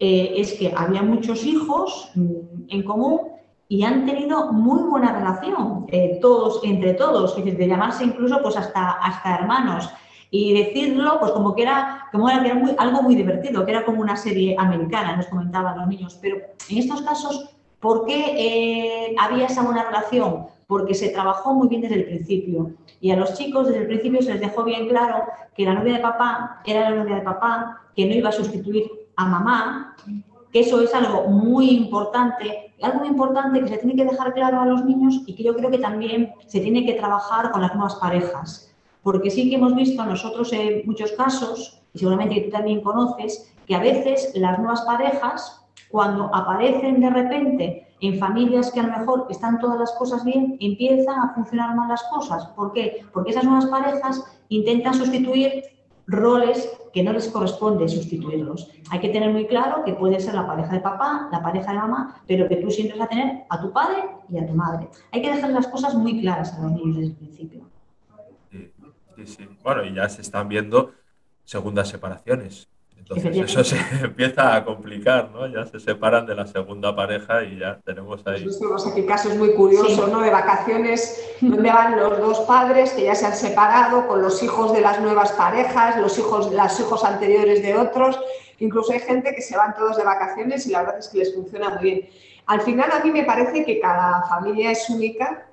Speaker 4: es que había muchos hijos mm, en común y han tenido muy buena relación, todos entre todos, es decir, de llamarse incluso pues hasta, hasta hermanos y decirlo pues como que era, como era, algo muy divertido, que era como una serie americana, nos comentaban los niños. Pero en estos casos, ¿por qué eh, había esa buena relación? Porque se trabajó muy bien desde el principio. Y a los chicos desde el principio se les dejó bien claro que la novia de papá era la novia de papá, que no iba a sustituir a mamá, que eso es algo muy importante, algo muy importante que se tiene que dejar claro a los niños y que yo creo que también se tiene que trabajar con las nuevas parejas porque sí que hemos visto nosotros en muchos casos, y seguramente tú también conoces, que a veces las nuevas parejas, cuando aparecen de repente en familias que a lo mejor están todas las cosas bien, empiezan a funcionar mal las cosas. ¿Por qué? Porque esas nuevas parejas intentan sustituir roles que no les corresponde sustituirlos. Hay que tener muy claro que puede ser la pareja de papá, la pareja de mamá, pero que tú siempre vas a tener a tu padre y a tu madre. Hay que dejar las cosas muy claras a los niños desde el principio.
Speaker 2: Bueno, y ya se están viendo segundas separaciones. Entonces eso se empieza a complicar, ¿no? Ya se separan de la segunda pareja y ya tenemos ahí.
Speaker 3: Pues tenemos aquí casos muy curiosos, ¿no? De vacaciones donde van los dos padres que ya se han separado con los hijos de las nuevas parejas, los hijos, los hijos anteriores de otros. Incluso hay gente que se van todos de vacaciones y la verdad es que les funciona muy bien. Al final a mí me parece que cada familia es única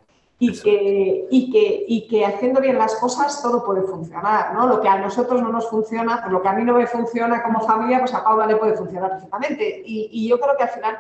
Speaker 3: y que, y, que, y que haciendo bien las cosas todo puede funcionar, ¿no? Lo que a nosotros no nos funciona, pues lo que a mí no me funciona como familia, pues a Paula le puede funcionar perfectamente. Y, y yo creo que al final,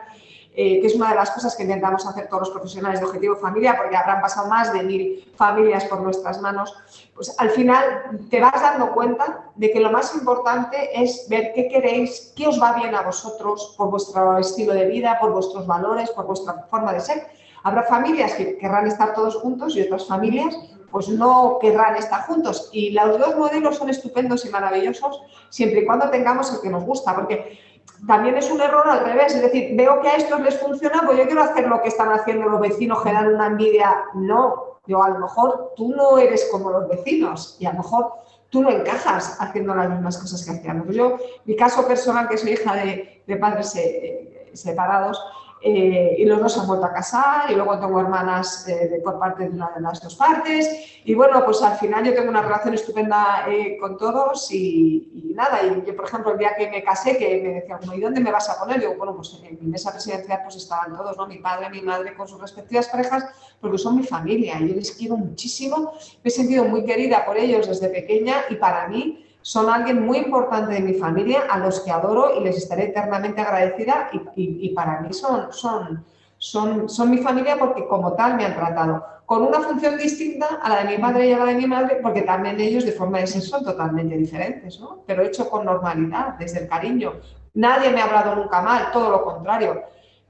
Speaker 3: eh, que es una de las cosas que intentamos hacer todos los profesionales de Objetivo Familia, porque habrán pasado más de mil familias por nuestras manos, pues al final te vas dando cuenta de que lo más importante es ver qué queréis, qué os va bien a vosotros por vuestro estilo de vida, por vuestros valores, por vuestra forma de ser Habrá familias que querrán estar todos juntos y otras familias pues no querrán estar juntos. Y los dos modelos son estupendos y maravillosos siempre y cuando tengamos el que nos gusta, porque también es un error al revés, es decir, veo que a estos les funciona, pues yo quiero hacer lo que están haciendo los vecinos, generar una envidia. No, yo a lo mejor tú no eres como los vecinos y a lo mejor tú no encajas haciendo las mismas cosas que hacíamos. Yo, mi caso personal, que soy hija de, padres eh, separados, eh, y los dos se han vuelto a casar y luego tengo hermanas de, por parte de de las dos partes y bueno, pues al final yo tengo una relación estupenda eh, con todos y, nada, y yo por ejemplo el día que me casé que me decían, ¿y dónde me vas a poner? Digo, bueno, pues en mi mesa presidencial pues estaban todos, ¿no? Mi padre, mi madre con sus respectivas parejas porque son mi familia y yo les quiero muchísimo, me he sentido muy querida por ellos desde pequeña y para mí son alguien muy importante de mi familia, a los que adoro y les estaré eternamente agradecida y, para mí son, son, son, son mi familia porque como tal me han tratado con una función distinta a la de mi madre y a la de mi madre, porque también ellos de forma de ser son totalmente diferentes, ¿no? pero hecho con normalidad, desde el cariño. Nadie me ha hablado nunca mal, todo lo contrario.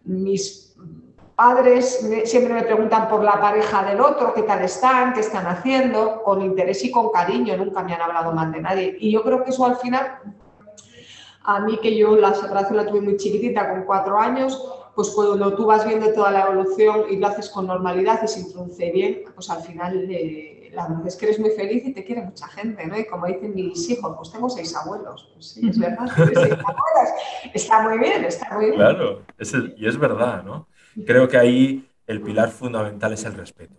Speaker 3: Mis padres siempre me preguntan por la pareja del otro, qué tal están, qué están haciendo, con interés y con cariño, nunca me han hablado mal de nadie. Y yo creo que eso al final, a mí que yo la separación la tuve muy chiquitita, con cuatro años, pues cuando tú vas viendo toda la evolución y lo haces con normalidad y se introduce bien, pues al final eh, la verdad es que eres muy feliz y te quiere mucha gente, ¿no? Y como dicen mis hijos, pues tengo seis abuelos. Pues sí, es verdad, seis abuelos. Está muy bien, está muy bien.
Speaker 2: Claro, y es verdad, ¿no? Creo que ahí el pilar fundamental es el respeto.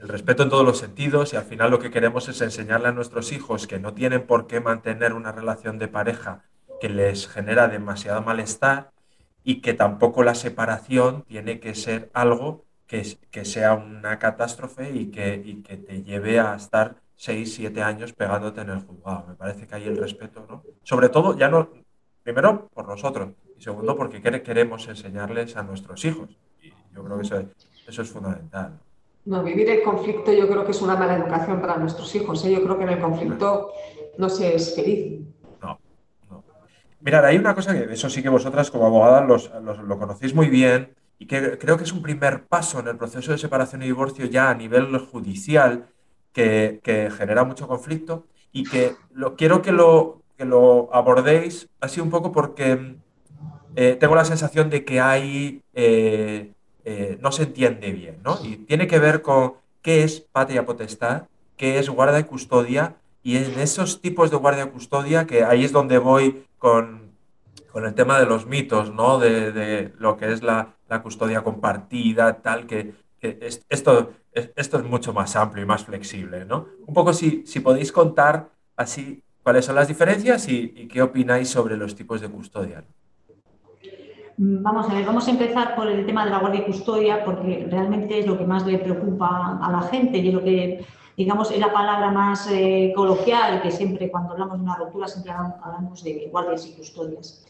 Speaker 2: El respeto en todos los sentidos y al final lo que queremos es enseñarle a nuestros hijos que no tienen por qué mantener una relación de pareja que les genera demasiado malestar y que tampoco la separación tiene que ser algo que, que sea una catástrofe y que, que te lleve a estar seis, siete años pegándote en el juzgado. Me parece que hay el respeto, ¿no? Sobre todo, ya no, primero por nosotros y segundo porque queremos enseñarles a nuestros hijos. Yo creo que eso, es fundamental.
Speaker 3: No, vivir el conflicto yo creo que es una mala educación para nuestros hijos. ¿eh? Yo creo que en el conflicto no se es feliz.
Speaker 2: No, no. Mirad, hay una cosa que eso sí que vosotras como abogadas lo conocéis muy bien y que creo que es un primer paso en el proceso de separación y divorcio ya a nivel judicial que, genera mucho conflicto y que lo, quiero que lo, que lo abordéis así un poco porque eh, tengo la sensación de que hay eh, eh, no se entiende bien, ¿no? Y tiene que ver con qué es patria potestad, qué es guardia y custodia, y en esos tipos de guardia y custodia, que ahí es donde voy con, el tema de los mitos, ¿no? De, lo que es la, custodia compartida, tal, que, esto, esto es mucho más amplio y más flexible, ¿no? Un poco si, si podéis contar así, ¿cuáles son las diferencias y, qué opináis sobre los tipos de custodia?
Speaker 4: Vamos a ver, vamos a empezar por el tema de la guardia y custodia, porque realmente es lo que más le preocupa a la gente y es lo que, digamos, es la palabra más eh, coloquial, que siempre cuando hablamos de una ruptura siempre hablamos de guardias y custodias.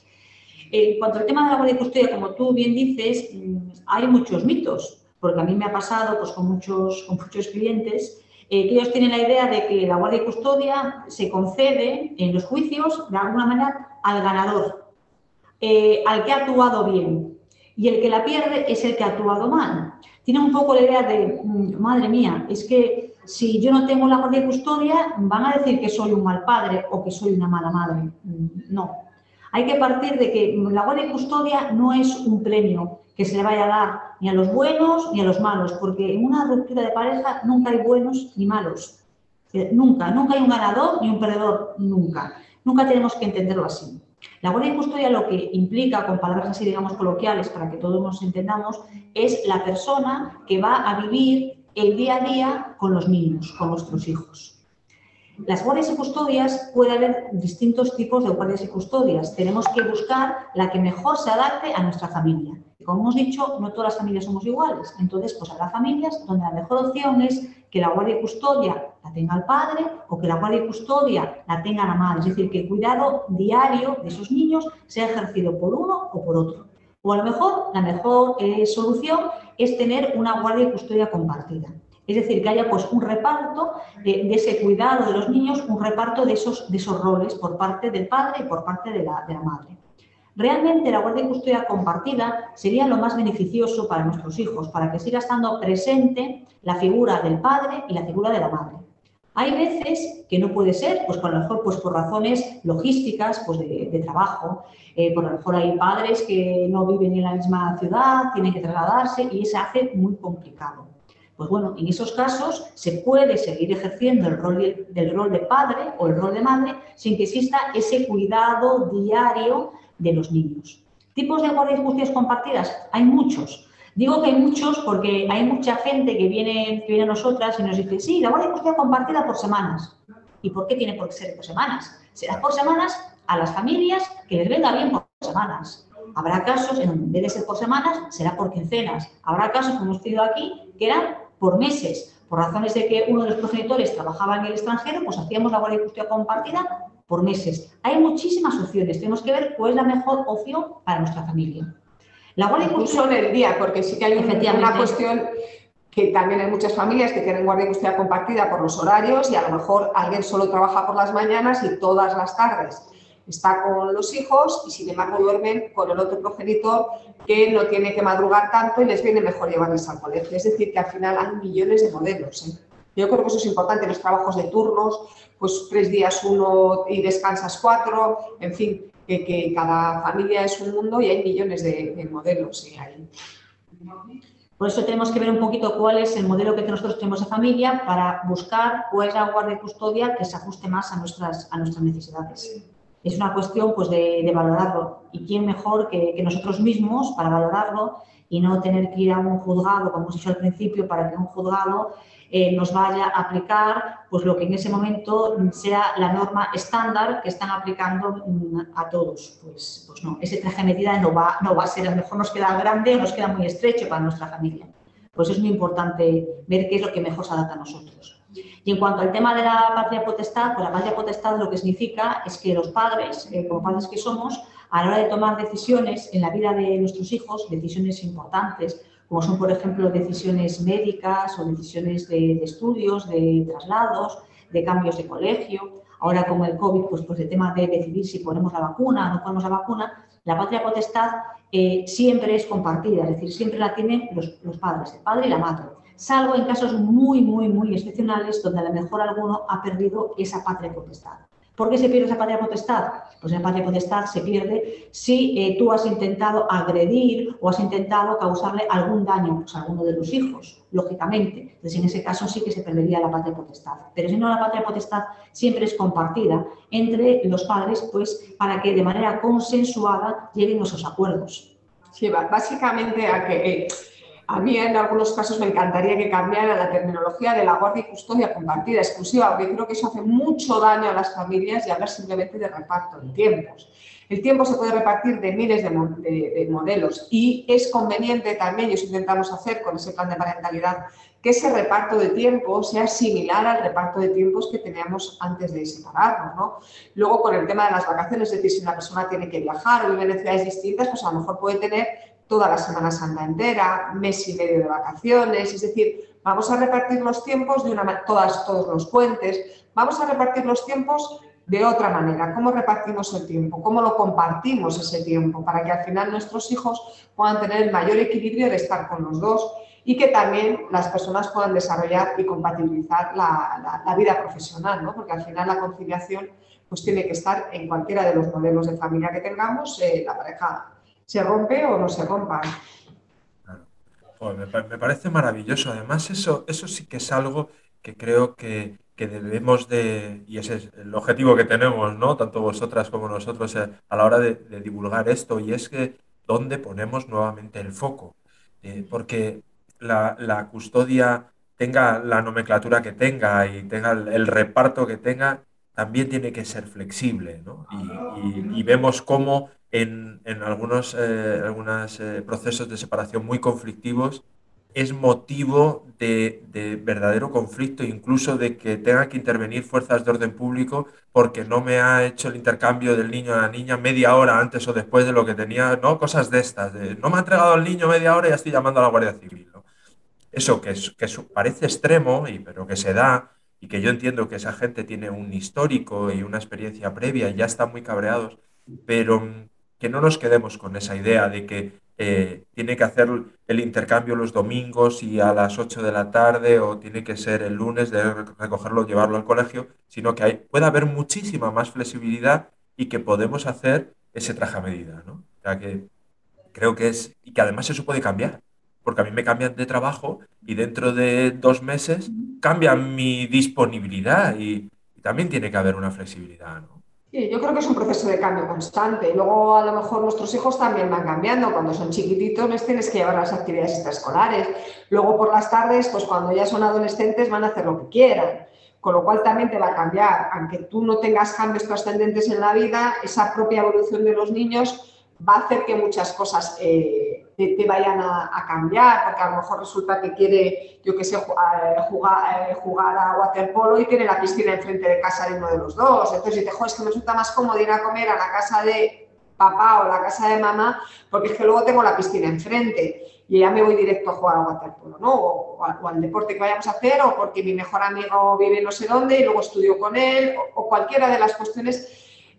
Speaker 4: En cuanto al tema de la guardia y custodia, como tú bien dices, mm, hay muchos mitos, porque a mí me ha pasado pues, con, muchos, con muchos clientes eh, que ellos tienen la idea de que la guardia y custodia se concede en los juicios, de alguna manera, al ganador, eh, al que ha actuado bien. Y el que la pierde es el que ha actuado mal. Tienen un poco la idea de, mm, madre mía, es que si yo no tengo la guardia custodia, van a decir que soy un mal padre o que soy una mala madre. Mm, no, hay que partir de que la guardia custodia no es un premio que se le vaya a dar ni a los buenos ni a los malos, porque en una ruptura de pareja nunca hay buenos ni malos. Eh, nunca, nunca hay un ganador ni un perdedor, nunca. Nunca tenemos que entenderlo así. La guardia y custodia lo que implica, con palabras así, digamos, coloquiales, para que todos nos entendamos, es la persona que va a vivir el día a día con los niños, con nuestros hijos. Las guardias y custodias puede haber distintos tipos de guardias y custodias. Tenemos que buscar la que mejor se adapte a nuestra familia. Como hemos dicho, no todas las familias somos iguales. Entonces, pues habrá familias donde la mejor opción es que la guardia y custodia la tenga el padre o que la guardia y custodia la tenga la madre. Es decir, que el cuidado diario de esos niños sea ejercido por uno o por otro. O a lo mejor la mejor eh, solución es tener una guardia y custodia compartida. Es decir, que haya pues, un reparto de, ese cuidado de los niños, un reparto de esos, de esos roles por parte del padre y por parte de la, de la madre. Realmente la guardia y custodia compartida sería lo más beneficioso para nuestros hijos, para que siga estando presente la figura del padre y la figura de la madre. Hay veces que no puede ser, pues por lo mejor pues por razones logísticas, pues de, trabajo, eh, por lo mejor hay padres que no viven en la misma ciudad, tienen que trasladarse y se hace muy complicado. Pues bueno, en esos casos se puede seguir ejerciendo el rol del rol de padre o el rol de madre sin que exista ese cuidado diario de los niños. ¿Tipos de guardias y compartidas? Hay muchos. Digo que hay muchos porque hay mucha gente que viene, que viene a nosotras y nos dice, sí, la guardia custodia compartida por semanas. ¿Y por qué tiene por qué ser por semanas? Será por semanas a las familias que les venga bien por semanas. Habrá casos en donde en vez de ser por semanas, será por quincenas. Habrá casos, como hemos tenido aquí, que eran por meses. Por razones de que uno de los progenitores trabajaba en el extranjero, pues hacíamos la guardia custodia compartida por meses. Hay muchísimas opciones. Tenemos que ver cuál es la mejor opción para nuestra familia.
Speaker 3: La guardia custodia... en el día, porque sí que hay una cuestión que también hay muchas familias que tienen guardia y custodia compartida por los horarios y a lo mejor alguien solo trabaja por las mañanas y todas las tardes está con los hijos y sin embargo duermen con el otro progenitor que no tiene que madrugar tanto y les viene mejor llevarles al colegio. Es decir, que al final hay millones de modelos. ¿eh? Yo creo que eso es importante los trabajos de turnos, pues tres días uno y descansas cuatro, en fin, que, cada familia es un mundo y hay millones de, modelos.
Speaker 4: Por eso tenemos que ver un poquito cuál es el modelo que nosotros tenemos de familia para buscar cuál es la guardia y custodia que se ajuste más a nuestras, a nuestras necesidades es una cuestión pues, de, valorarlo. ¿Y quién mejor que, nosotros mismos para valorarlo y no tener que ir a un juzgado, como hemos dicho al principio, para que un juzgado eh, nos vaya a aplicar pues, lo que en ese momento sea la norma estándar que están aplicando mm, a todos? Pues, pues no, ese traje de medida no va, no va a ser, a lo mejor nos queda grande o nos queda muy estrecho para nuestra familia. Pues es muy importante ver qué es lo que mejor se adapta a nosotros. Y en cuanto al tema de la patria potestad, pues la patria potestad lo que significa es que los padres, eh, como padres que somos, a la hora de tomar decisiones en la vida de nuestros hijos, decisiones importantes, como son, por ejemplo, decisiones médicas o decisiones de, estudios, de traslados, de cambios de colegio, ahora con el COVID, pues, pues el tema de decidir si ponemos la vacuna o no ponemos la vacuna, la patria potestad eh, siempre es compartida, es decir, siempre la tienen los, los padres, el padre y la madre salvo en casos muy, muy, muy excepcionales donde a lo mejor alguno ha perdido esa patria potestad. ¿Por qué se pierde esa patria potestad? Pues la patria potestad se pierde si eh, tú has intentado agredir o has intentado causarle algún daño pues, a alguno de los hijos, lógicamente. Entonces, en ese caso sí que se perdería la patria potestad. Pero si no, la patria potestad siempre es compartida entre los padres, pues para que de manera consensuada lleguen esos acuerdos.
Speaker 3: Sí, básicamente a que... Eh, A mí en algunos casos me encantaría que cambiara la terminología de la guardia y custodia compartida, exclusiva, porque creo que eso hace mucho daño a las familias y hablar simplemente de reparto de tiempos. El tiempo se puede repartir de miles de, modelos y es conveniente también, y eso intentamos hacer con ese plan de parentalidad, que ese reparto de tiempo sea similar al reparto de tiempos que teníamos antes de separarnos. ¿no? Luego, con el tema de las vacaciones, es decir, si una persona tiene que viajar o vive en ciudades distintas, pues a lo mejor puede tener toda la Semana Santa entera, mes y medio de vacaciones, es decir, vamos a repartir los tiempos de una todas todos los puentes, vamos a repartir los tiempos de otra manera. ¿Cómo repartimos el tiempo? ¿Cómo lo compartimos ese tiempo? Para que al final nuestros hijos puedan tener el mayor equilibrio de estar con los dos y que también las personas puedan desarrollar y compatibilizar la, vida profesional, ¿no? porque al final la conciliación pues tiene que estar en cualquiera de los modelos de familia que tengamos, eh, la pareja se rompe o no se rompa.
Speaker 2: me, parece maravilloso. Además, eso, eso sí que es algo que creo que, que debemos de, y ese es el objetivo que tenemos, ¿no? Tanto vosotras como nosotros eh, a la hora de, divulgar esto, y es que dónde ponemos nuevamente el foco. Eh, porque la, custodia tenga la nomenclatura que tenga y tenga el, reparto que tenga, también tiene que ser flexible, ¿no? Y, vemos cómo en, algunos eh, procesos de separación muy conflictivos, es motivo de, verdadero conflicto, incluso de que tenga que intervenir fuerzas de orden público porque no me ha hecho el intercambio del niño a la niña media hora antes o después de lo que tenía, ¿no? Cosas de estas, de no me ha entregado el niño media hora y ya estoy llamando a la Guardia Civil, Eso que, que parece extremo, y, pero que se da, y que yo entiendo que esa gente tiene un histórico y una experiencia previa y ya están muy cabreados, pero que no nos quedemos con esa idea de que eh, tiene que hacer el intercambio los domingos y a las 8 de la tarde o tiene que ser el lunes de recogerlo, llevarlo al colegio, sino que puede haber muchísima más flexibilidad y que podemos hacer ese traje a medida, ¿no? O que creo que es, y que además eso puede cambiar, porque a mí me cambian de trabajo y dentro de dos meses cambia mi disponibilidad y, y también tiene que haber una flexibilidad, ¿no?
Speaker 3: Sí, yo creo que es un proceso de cambio constante. Luego, a lo mejor, nuestros hijos también van cambiando. Cuando son chiquititos, les tienes que llevar las actividades extraescolares. Luego, por las tardes, pues cuando ya son adolescentes, van a hacer lo que quieran. Con lo cual, también te va a cambiar. Aunque tú no tengas cambios trascendentes en la vida, esa propia evolución de los niños va a hacer que muchas cosas eh, te, vayan a, cambiar, porque a lo mejor resulta que quiere, yo qué sé, eh, jugar, eh, jugar a waterpolo y tiene la piscina enfrente de casa de uno de los dos. Entonces dice, joder, es que me resulta más cómodo ir a comer a la casa de papá o la casa de mamá, porque es que luego tengo la piscina enfrente y ya me voy directo a jugar a waterpolo, ¿no? O, al deporte que vayamos a hacer, o porque mi mejor amigo vive no sé dónde y luego estudio con él, o cualquiera de las cuestiones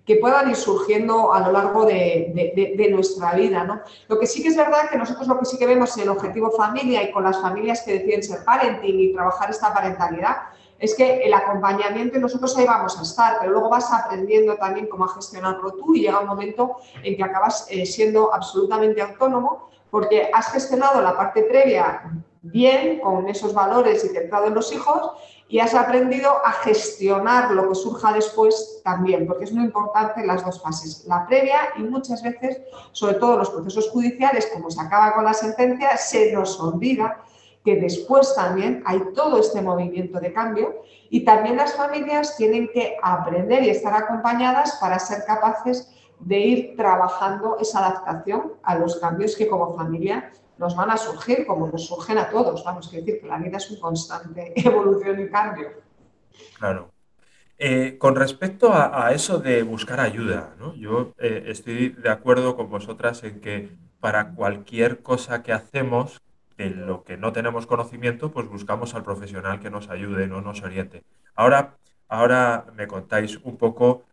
Speaker 3: que puedan ir surgiendo a lo largo de, nuestra vida. ¿no? Lo que sí que es verdad que nosotros lo que sí que vemos en el objetivo familia y con las familias que deciden ser parenting y trabajar esta parentalidad es que el acompañamiento nosotros ahí vamos a estar, pero luego vas aprendiendo también cómo gestionarlo tú y llega un momento en que acabas eh, siendo absolutamente autónomo porque has gestionado la parte previa bien, con esos valores y centrado en los hijos, y has aprendido a gestionar lo que surja después también, porque es muy importante las dos fases, la previa y muchas veces, sobre todo en los procesos judiciales, como se acaba con la sentencia, se nos olvida que después también hay todo este movimiento de cambio y también las familias tienen que aprender y estar acompañadas para ser capaces de ir trabajando esa adaptación a los cambios que como familia nos van a surgir como nos surgen a todos. Vamos a decir que la vida es un constante evolución y cambio.
Speaker 2: Claro. Eh, con respecto a, eso de buscar ayuda, yo eh, estoy de acuerdo con vosotras en que para cualquier cosa que hacemos, de lo que no tenemos conocimiento, pues buscamos al profesional que nos ayude, no nos oriente. Ahora, ahora me contáis un poco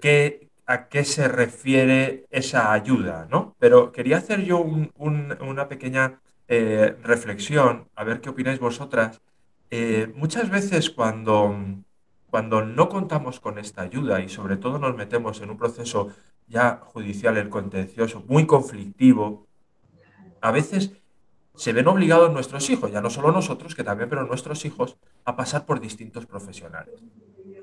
Speaker 2: qué, a qué se refiere esa ayuda, ¿no? Pero quería hacer yo una pequeña eh, reflexión, a ver qué opináis vosotras. Eh, muchas veces cuando, cuando no contamos con esta ayuda y sobre todo nos metemos en un proceso ya judicial, el contencioso, muy conflictivo, a veces se ven obligados nuestros hijos, ya no solo nosotros, que también, pero nuestros hijos, a pasar por distintos profesionales.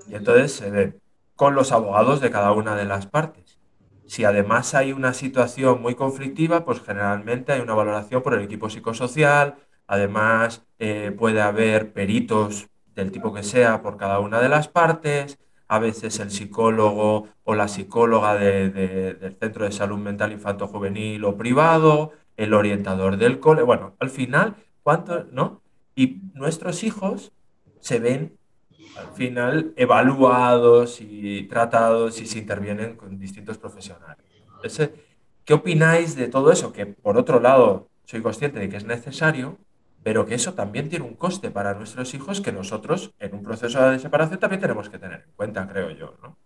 Speaker 2: Y entonces se ven con los abogados de cada una de las partes. Si además hay una situación muy conflictiva, pues generalmente hay una valoración por el equipo psicosocial, además eh, puede haber peritos del tipo que sea por cada una de las partes, a veces el psicólogo o la psicóloga del Centro de Salud Mental Infanto Juvenil o privado, el orientador del cole, bueno, al final, ¿cuánto, no? Y nuestros hijos se ven al final evaluados y tratados y se intervienen con distintos profesionales. ¿Qué opináis de todo eso? Que por otro lado, soy consciente de que es necesario, pero que eso también tiene un coste para nuestros hijos que nosotros en un proceso de separación también tenemos que tener en cuenta, creo yo. ¿no?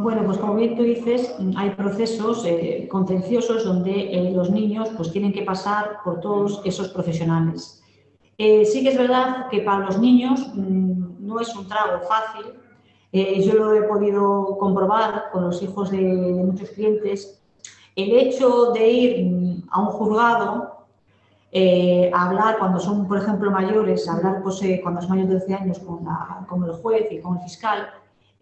Speaker 4: Bueno, pues como bien tú dices, hay procesos eh, contenciosos donde eh, los niños pues, tienen que pasar por todos esos profesionales. Eh, sí que es verdad que para los niños mm, no es un trago fácil. yo lo he podido comprobar con los hijos de, muchos clientes. El hecho de ir mm, a un juzgado a hablar cuando son, por ejemplo, mayores, hablar pues, cuando son mayores de 12 años con, con el juez y con el fiscal,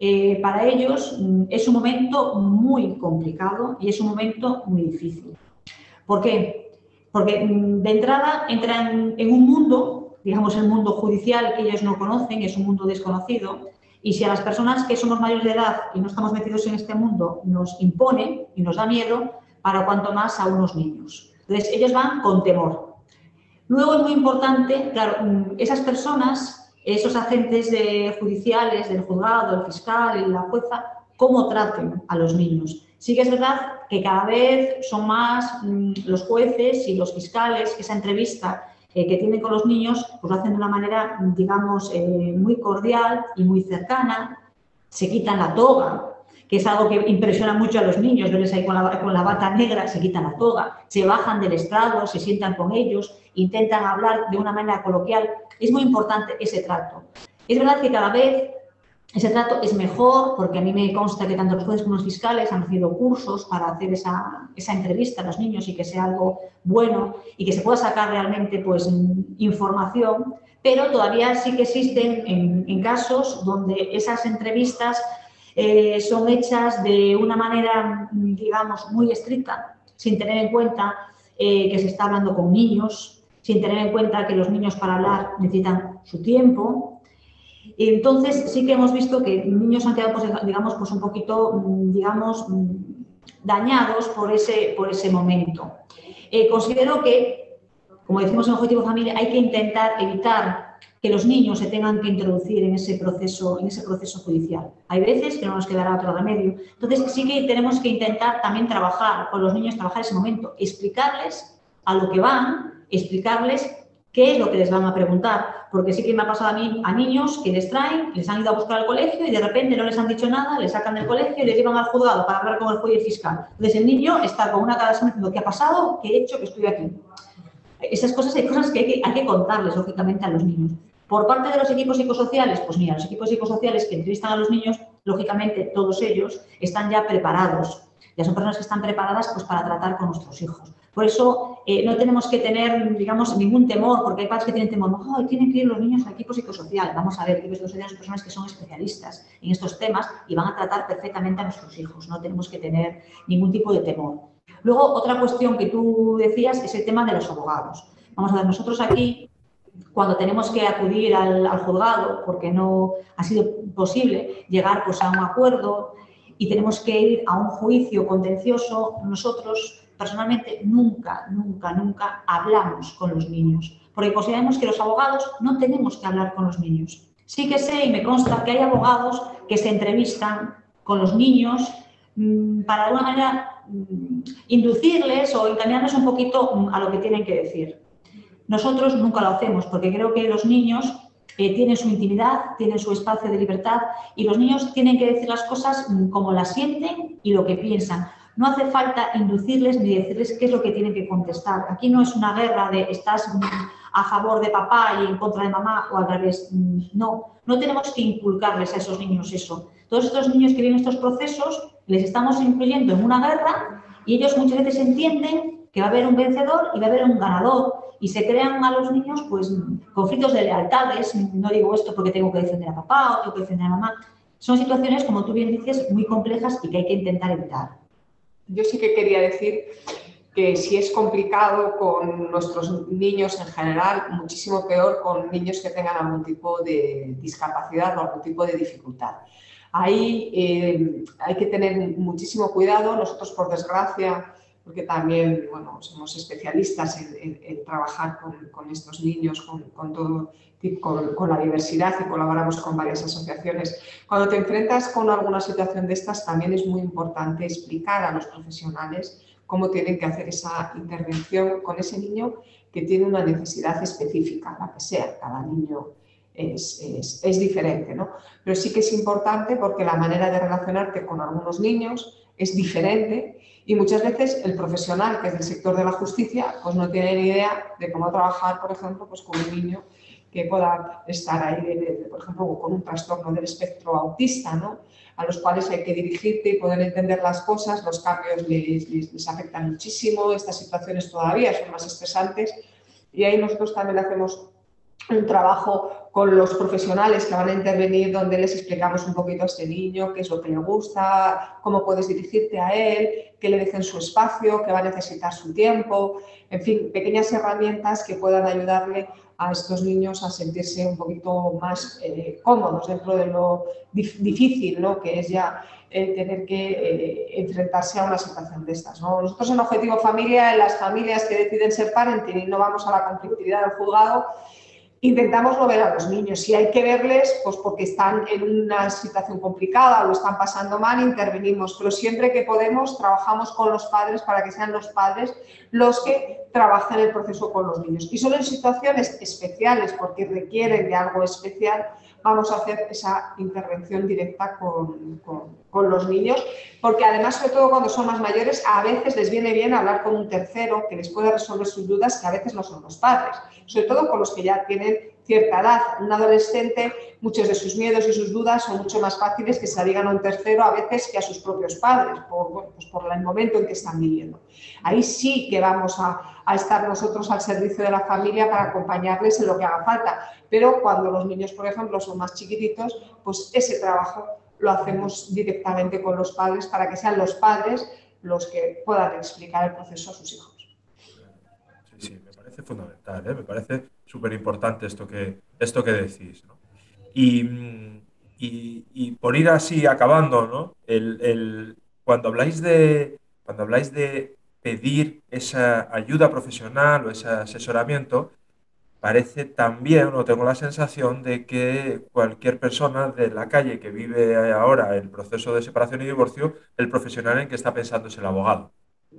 Speaker 4: eh, para ellos mm, es un momento muy complicado y es un momento muy difícil. ¿Por qué? Porque mm, de entrada entran en un mundo, digamos el mundo judicial que ellos no conocen, es un mundo desconocido, y si a las personas que somos mayores de edad y no estamos metidos en este mundo nos impone y nos da miedo, para cuanto más a unos niños. Entonces ellos van con temor. Luego es muy importante, claro, mm, esas personas esos agentes judiciales del juzgado, el fiscal la jueza, cómo traten a los niños. Sí que es verdad que cada vez son más mm, los jueces y los fiscales que esa entrevista eh, que tienen con los niños, pues lo hacen de una manera, digamos, eh, muy cordial y muy cercana. Se quitan la toga, que es algo que impresiona mucho a los niños, verles ahí con la, con la bata negra, se quitan la toga, se bajan del estrado, se sientan con ellos, intentan hablar de una manera coloquial. Es muy importante ese trato. Es verdad que cada vez ese trato es mejor, porque a mí me consta que tanto los jueces como los fiscales han recibido cursos para hacer esa, esa, entrevista a los niños y que sea algo bueno y que se pueda sacar realmente pues, información, pero todavía sí que existen en, casos donde esas entrevistas eh, son hechas de una manera, digamos, muy estricta, sin tener en cuenta eh, que se está hablando con niños, sin tener en cuenta que los niños para hablar necesitan su tiempo. Entonces sí que hemos visto que niños han quedado, pues, digamos, pues un poquito, digamos, dañados por ese, por ese momento. Eh, considero que, como decimos en Objetivo Familia, hay que intentar evitar que los niños se tengan que introducir en ese proceso, en ese proceso judicial. Hay veces que no nos quedará otro remedio. Entonces sí que tenemos que intentar también trabajar con los niños, trabajar ese momento, explicarles a lo que van, explicarles qué es lo que les van a preguntar, porque sí que me ha pasado a mí a niños que les traen, les han ido a buscar al colegio y de repente no les han dicho nada, les sacan del colegio y les llevan al juzgado para hablar con el juez fiscal. Entonces el niño está con una cara diciendo qué ha pasado, qué he hecho, que estoy aquí. Esas cosas hay cosas que hay que, hay que contarles, lógicamente, a los niños. Por parte de los equipos psicosociales, pues mira, los equipos psicosociales que entrevistan a los niños, lógicamente todos ellos están ya preparados. Ya son personas que están preparadas pues, para tratar con nuestros hijos. Por eso eh, no tenemos que tener, digamos, ningún temor, porque hay padres que tienen temor, no, tienen que ir los niños al equipo psicosocial. Vamos a ver, equipos psicosociales son personas que son especialistas en estos temas y van a tratar perfectamente a nuestros hijos. No tenemos que tener ningún tipo de temor. Luego, otra cuestión que tú decías es el tema de los abogados. Vamos a ver, nosotros aquí cuando tenemos que acudir al, juzgado porque no ha sido posible llegar pues, a un acuerdo y tenemos que ir a un juicio contencioso, nosotros personalmente nunca, nunca, nunca hablamos con los niños, porque consideramos que los abogados no tenemos que hablar con los niños. Sí que sé y me consta que hay abogados que se entrevistan con los niños mm, para de alguna manera mm, inducirles o encaminarles un poquito mm, a lo que tienen que decir. Nosotros nunca lo hacemos porque creo que los niños eh, tienen su intimidad, tienen su espacio de libertad y los niños tienen que decir las cosas como las sienten y lo que piensan. No hace falta inducirles ni decirles qué es lo que tienen que contestar. Aquí no es una guerra de estás a favor de papá y en contra de mamá o al revés. No, no tenemos que inculcarles a esos niños eso. Todos estos niños que viven estos procesos les estamos incluyendo en una guerra y ellos muchas veces entienden que va a haber un vencedor y va a haber un ganador y se crean a los niños pues conflictos de lealtades, no digo esto porque tengo que defender a papá o tengo que defender a mamá, son situaciones, como tú bien dices, muy complejas y que hay que intentar evitar.
Speaker 3: Yo sí que quería decir que si es complicado con nuestros niños en general, muchísimo peor con niños que tengan algún tipo de discapacidad o algún tipo de dificultad. Ahí eh, hay que tener muchísimo cuidado. Nosotros, por desgracia, porque también bueno, somos especialistas en, trabajar con, estos niños, con, todo, con, con, la diversidad y colaboramos con varias asociaciones. Cuando te enfrentas con alguna situación de estas, también es muy importante explicar a los profesionales cómo tienen que hacer esa intervención con ese niño que tiene una necesidad específica, la que sea, cada niño es, es, diferente, ¿no? Pero sí que es importante porque la manera de relacionarte con algunos niños es diferente y muchas veces el profesional que es del sector de la justicia pues no tiene ni idea de cómo trabajar, por ejemplo, pues con un niño que pueda estar ahí, por ejemplo, con un trastorno del espectro autista, ¿no? a los cuales hay que dirigirte y poder entender las cosas, los cambios les, les, afectan muchísimo, estas situaciones todavía son más estresantes y ahí nosotros también hacemos un trabajo con los profesionales que van a intervenir donde les explicamos un poquito a este niño qué es lo que le gusta, cómo puedes dirigirte a él, que le dejen su espacio, que va a necesitar su tiempo, en fin, pequeñas herramientas que puedan ayudarle a estos niños a sentirse un poquito más eh, cómodos dentro de lo difícil ¿no? que es ya eh, tener que eh, enfrentarse a una situación de estas. Nosotros en Objetivo Familia, en las familias que deciden ser parenting y no vamos a la conflictividad del juzgado, intentamos no ver a los niños. Si hay que verles, pues porque están en una situación complicada o lo están pasando mal, intervenimos. Pero siempre que podemos, trabajamos con los padres para que sean los padres los que trabajen el proceso con los niños. Y solo en situaciones especiales, porque requieren de algo especial, vamos a hacer esa intervención directa con, con, los niños, porque además, sobre todo cuando son más mayores, a veces les viene bien hablar con un tercero que les pueda resolver sus dudas, que a veces no son los padres, sobre todo con los que ya tienen cierta edad. Un adolescente, muchos de sus miedos y sus dudas son mucho más fáciles que se digan a un tercero a veces que a sus propios padres, por, pues por el momento en que están viviendo. Ahí sí que vamos a, a, estar nosotros al servicio de la familia para acompañarles en lo que haga falta. Pero cuando los niños, por ejemplo, son más chiquititos, pues ese trabajo lo hacemos directamente con los padres para que sean los padres los que puedan explicar el proceso a sus hijos.
Speaker 2: Sí, sí, me parece fundamental, ¿eh? me parece súper importante esto que, esto que decís. ¿no? Y, y, por ir así acabando, ¿no? El, el, cuando, habláis de, cuando habláis de pedir esa ayuda profesional o ese asesoramiento, parece también, o tengo la sensación de que cualquier persona de la calle que vive ahora el proceso de separación y divorcio, el profesional en que está pensando es el abogado.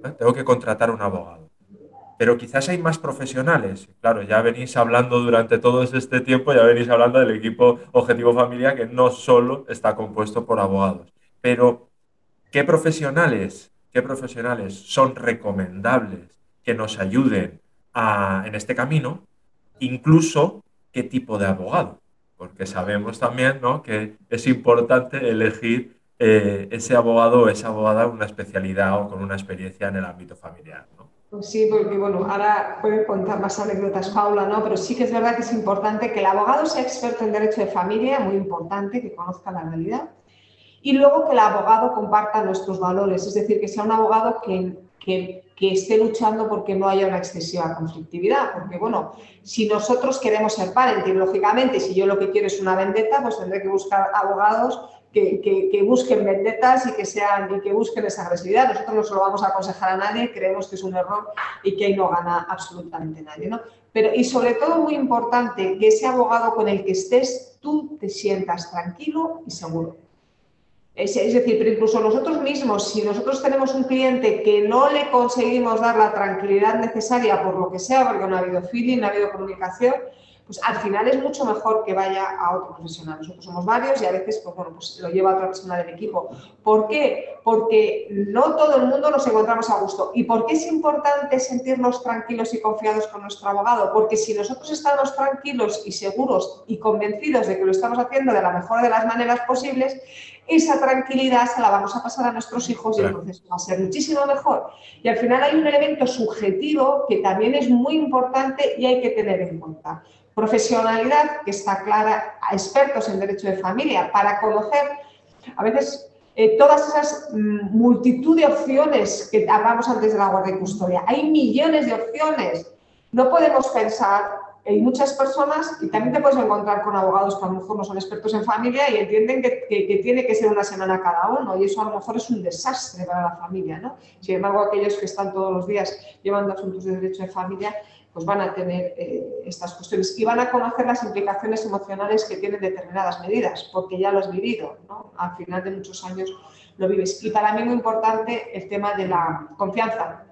Speaker 2: ¿eh? Tengo que contratar un abogado. Pero quizás hay más profesionales. Claro, ya venís hablando durante todo este tiempo, ya venís hablando del equipo Objetivo Familia, que no solo está compuesto por abogados. Pero, ¿qué profesionales, qué profesionales son recomendables que nos ayuden en este camino? incluso qué tipo de abogado, porque sabemos también ¿no? que es importante elegir eh, ese abogado o esa abogada con una especialidad o con una experiencia en el ámbito familiar. ¿no?
Speaker 3: Pues sí, porque bueno, ahora puede contar más anécdotas Paula, ¿no? Pero sí que es verdad que es importante que el abogado sea experto en derecho de familia, muy importante, que conozca la realidad. Y luego que el abogado comparta nuestros valores, es decir, que sea un abogado que, que esté luchando porque no haya una excesiva conflictividad. Porque, bueno, si nosotros queremos ser parenting, lógicamente, si yo lo que quiero es una vendetta, pues tendré que buscar abogados que, que, busquen vendetas y que, sean, y que busquen esa agresividad. Nosotros no se lo vamos a aconsejar a nadie, creemos que es un error y que ahí no gana absolutamente nadie. ¿no? Pero, y sobre todo, muy importante, que ese abogado con el que estés, tú te sientas tranquilo y seguro. Es, decir, pero incluso nosotros mismos, si nosotros tenemos un cliente que no le conseguimos dar la tranquilidad necesaria por lo que sea, porque no ha habido feeling, no ha habido comunicación, pues al final es mucho mejor que vaya a otro profesional. Nosotros somos varios y a veces pues, bueno, pues lo lleva a otra persona del equipo. ¿Por qué? Porque no todo el mundo nos encontramos a gusto. ¿Y por qué es importante sentirnos tranquilos y confiados con nuestro abogado? Porque si nosotros estamos tranquilos y seguros y convencidos de que lo estamos haciendo de la mejor de las maneras posibles, esa tranquilidad se la vamos a pasar a nuestros hijos y el proceso va a ser muchísimo mejor. Y al final hay un elemento subjetivo que también es muy importante y hay que tener en cuenta profesionalidad que está clara, a expertos en derecho de familia, para conocer A veces eh, todas esas mm, multitud de opciones que hablamos antes de la guardia y custodia, hay millones de opciones. No podemos pensar hay muchas personas, y también te puedes encontrar con abogados que a lo mejor no son expertos en familia y entienden que, que, tiene que ser una semana cada uno, y eso a lo mejor es un desastre para la familia. ¿no? Sin embargo, aquellos que están todos los días llevando asuntos de derecho de familia, pues van a tener eh, estas cuestiones y van a conocer las implicaciones emocionales que tienen determinadas medidas, porque ya lo has vivido, ¿no? al final de muchos años lo vives. Y para mí muy importante el tema de la confianza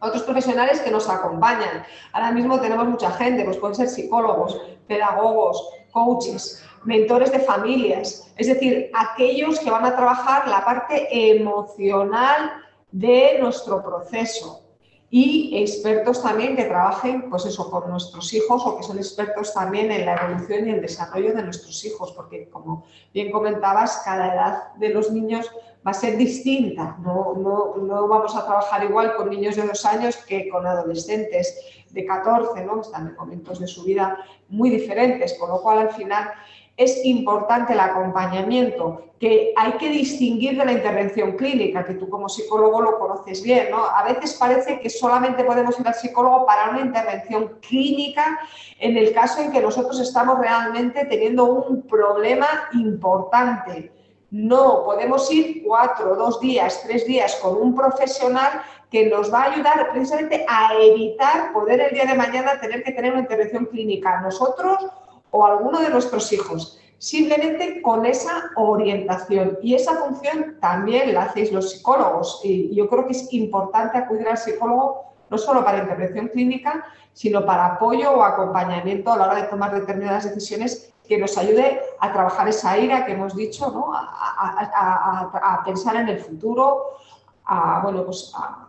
Speaker 3: otros profesionales que nos acompañan. Ahora mismo tenemos mucha gente, pues pueden ser psicólogos, pedagogos, coaches, mentores de familias, es decir, aquellos que van a trabajar la parte emocional de nuestro proceso y expertos también que trabajen, pues eso, con nuestros hijos o que son expertos también en la evolución y el desarrollo de nuestros hijos, porque como bien comentabas, cada edad de los niños va a ser distinta. No, no, no, vamos a trabajar igual con niños de dos años que con adolescentes de 14, ¿no? están en momentos de su vida muy diferentes, con lo cual al final es importante el acompañamiento, que hay que distinguir de la intervención clínica, que tú como psicólogo lo conoces bien, ¿no? A veces parece que solamente podemos ir al psicólogo para una intervención clínica en el caso en que nosotros estamos realmente teniendo un problema importante no, podemos ir cuatro, dos días, tres días con un profesional que nos va a ayudar precisamente a evitar poder el día de mañana tener que tener una intervención clínica nosotros o alguno de nuestros hijos. Simplemente con esa orientación. Y esa función también la hacéis los psicólogos. Y yo creo que es importante acudir al psicólogo no solo para intervención clínica, sino para apoyo o acompañamiento a la hora de tomar determinadas decisiones que nos ayude a trabajar esa ira que hemos dicho, ¿no? a, pensar en el futuro, a, bueno, pues a,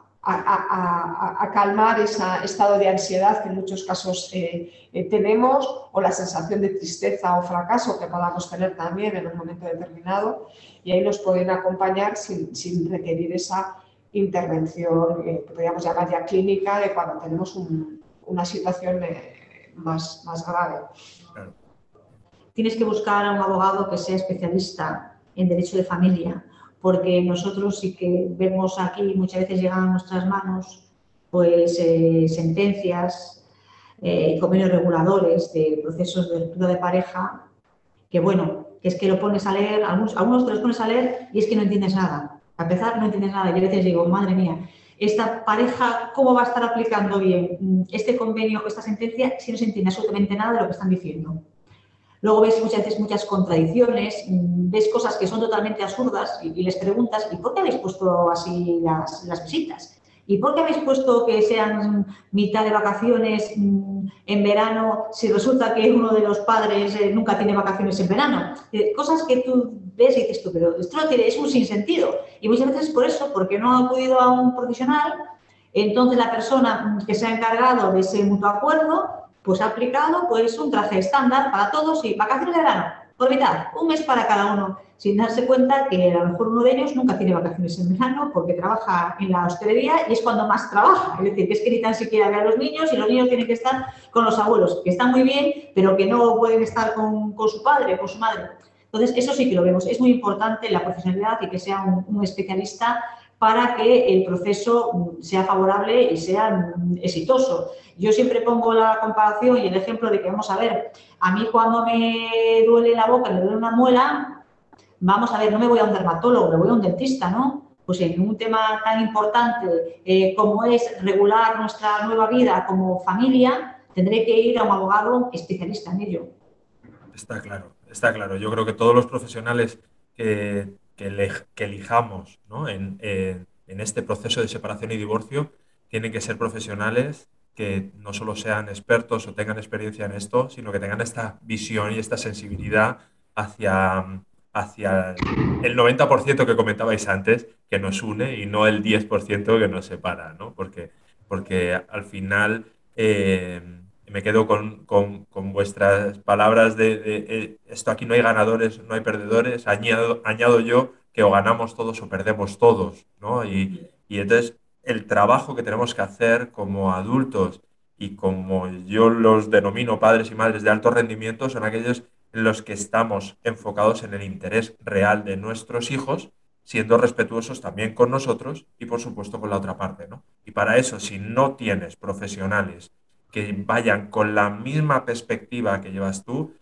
Speaker 3: calmar ese estado de ansiedad que en muchos casos eh, eh, tenemos o la sensación de tristeza o fracaso que podamos tener también en un momento determinado y ahí nos pueden acompañar sin, requerir esa intervención eh, que podríamos llamar ya clínica de cuando tenemos una situación más, más grave
Speaker 4: tienes que buscar a un abogado que sea especialista en derecho de familia, porque nosotros sí que vemos aquí, muchas veces llegan a nuestras manos, pues eh, sentencias eh, y convenios reguladores de procesos de ruptura de pareja, que bueno, que es que lo pones a leer, algunos, algunos te los pones a leer y es que no entiendes nada. A empezar, no entiendes nada. Yo a veces digo, madre mía, esta pareja, ¿cómo va a estar aplicando bien este convenio, esta sentencia, si no se entiende absolutamente nada de lo que están diciendo? Luego ves muchas veces muchas contradicciones, mm, ves cosas que son totalmente absurdas y, les preguntas, ¿y por qué habéis puesto así las, visitas? ¿Y por qué habéis puesto que sean mitad de vacaciones mm, en verano si resulta que uno de los padres eh, nunca tiene vacaciones en verano? Eh, cosas que tú ves y dices tú, pero esto es un sinsentido. Y muchas veces por eso, porque no ha acudido a un profesional, entonces la persona que se ha encargado de ese mutuo acuerdo pues ha aplicado pues un traje estándar para todos y vacaciones de verano, por mitad, un mes para cada uno, sin darse cuenta que a lo mejor uno de ellos nunca tiene vacaciones en verano porque trabaja en la hostelería y es cuando más trabaja. Es decir, que es que ni tan siquiera ve a los niños y los niños tienen que estar con los abuelos, que están muy bien, pero que no pueden estar con, su padre, con su madre. Entonces, eso sí que lo vemos. Es muy importante la profesionalidad y que sea un especialista para que el proceso sea favorable y sea exitoso. Yo siempre pongo la comparación y el ejemplo de que, vamos a ver, a mí cuando me duele la boca, me duele una muela, vamos a ver, no me voy a un dermatólogo, me voy a un dentista, ¿no? Pues en un tema tan importante eh, como es regular nuestra nueva vida como familia, tendré que ir a un abogado especialista en ello.
Speaker 2: Está claro, está claro. Yo creo que todos los profesionales que que, elijamos en, este proceso de separación y divorcio tienen que ser profesionales que no solo sean expertos o tengan experiencia en esto, sino que tengan esta visión y esta sensibilidad hacia, hacia el 90% que comentabais antes, que nos une y no el 10% que nos separa, ¿no? Porque, porque al final eh, me quedo con, vuestras palabras de, eh, esto aquí no hay ganadores, no hay perdedores, añado, añado yo que o ganamos todos o perdemos todos, ¿no? Y, entonces el trabajo que tenemos que hacer como adultos y como yo los denomino padres y madres de alto rendimiento son aquellos en los que estamos enfocados en el interés real de nuestros hijos, siendo respetuosos también con nosotros y por supuesto con la otra parte, ¿no? Y para eso, si no tienes profesionales que vayan con la misma perspectiva que llevas tú,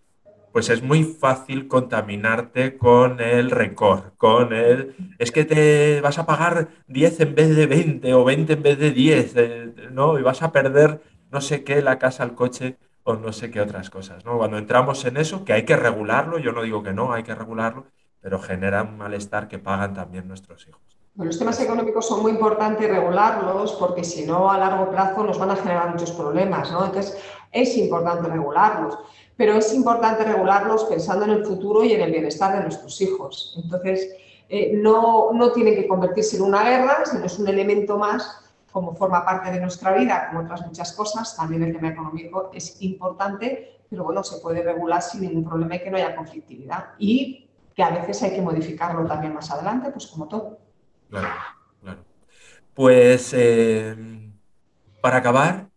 Speaker 2: pues es muy fácil contaminarte con el rencor, con el... Es que te vas a pagar 10 en vez de 20 o 20 en vez de 10, eh, ¿no? Y vas a perder no sé qué, la casa, el coche o no sé qué otras cosas, ¿no? Cuando entramos en eso, que hay que regularlo, yo no digo que no, hay que regularlo, pero genera un malestar que pagan también nuestros hijos.
Speaker 3: Los temas económicos son muy importantes regularlos porque si no a largo plazo nos van a generar muchos problemas, ¿no? Entonces es importante regularlos pero es importante regularlos pensando en el futuro y en el bienestar de nuestros hijos. Entonces, eh, no, no tiene que convertirse en una guerra, sino es un elemento más como forma parte de nuestra vida, como otras muchas cosas, también el tema económico es importante, pero bueno, se puede regular sin ningún problema y que no haya conflictividad. Y que a veces hay que modificarlo también más adelante, pues como todo.
Speaker 2: Claro, claro. Pues eh, para acabar,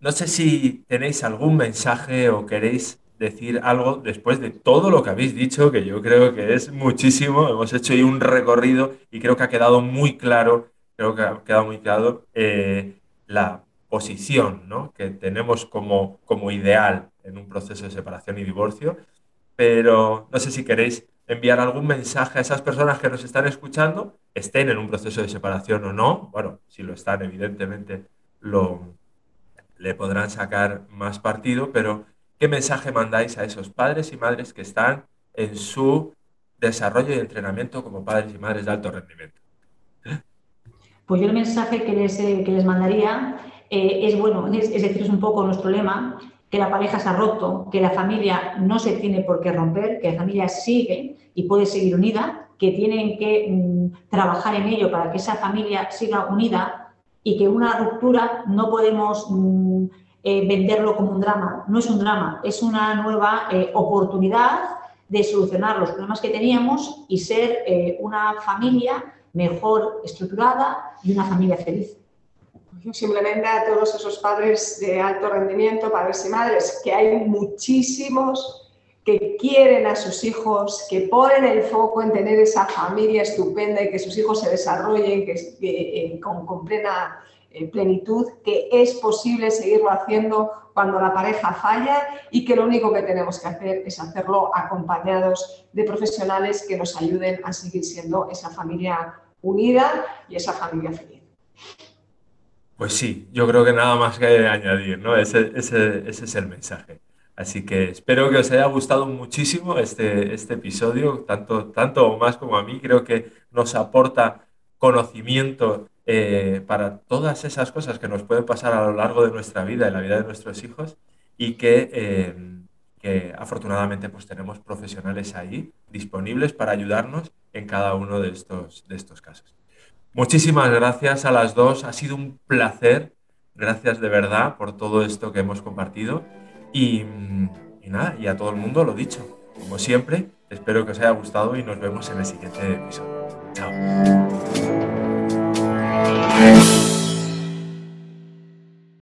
Speaker 2: no sé si tenéis algún mensaje o queréis decir algo después de todo lo que habéis dicho, que yo creo que es muchísimo. Hemos hecho ahí un recorrido y creo que ha quedado muy claro, creo que ha quedado muy claro eh, la posición ¿no? que tenemos como, como ideal en un proceso de separación y divorcio. Pero no sé si queréis enviar algún mensaje a esas personas que nos están escuchando, estén en un proceso de separación o no. Bueno, si lo están, evidentemente lo, le podrán sacar más partido, pero ¿Qué mensaje mandáis a esos padres y madres que están en su desarrollo y entrenamiento como padres y madres de alto rendimiento?
Speaker 4: Pues yo el mensaje que les, eh, les mandaría eh, es, bueno, es, decir, es un poco nuestro lema, que la pareja se ha roto, que la familia no se tiene por qué romper, que la familia sigue y puede seguir unida, que tienen que mm, trabajar en ello para que esa familia siga unida y que una ruptura no podemos... Mm, eh, venderlo como un drama. No es un drama, es una nueva eh, oportunidad de solucionar los problemas que teníamos y ser eh, una familia mejor estructurada y una familia feliz.
Speaker 3: Simplemente a todos esos padres de alto rendimiento, padres y madres, que hay muchísimos que quieren a sus hijos, que ponen el foco en tener esa familia estupenda y que sus hijos se desarrollen que, con, con plena plenitud, que es posible seguirlo haciendo cuando la pareja falla y que lo único que tenemos que hacer es hacerlo acompañados de profesionales que nos ayuden a seguir siendo esa familia unida y esa familia feliz.
Speaker 2: Pues sí, yo creo que nada más que añadir, ¿no? Ese, ese, ese es el mensaje. Así que espero que os haya gustado muchísimo este, este episodio, tanto, tanto o más como a mí. Creo que nos aporta conocimiento eh, para todas esas cosas que nos pueden pasar a lo largo de nuestra vida, en la vida de nuestros hijos, y que, eh, afortunadamente pues tenemos profesionales ahí disponibles para ayudarnos en cada uno de estos, de estos casos. Muchísimas gracias a las dos, ha sido un placer, gracias de verdad por todo esto que hemos compartido y, y nada, y a todo el mundo lo dicho, como siempre, espero que os haya gustado y nos vemos en el siguiente episodio. Chao.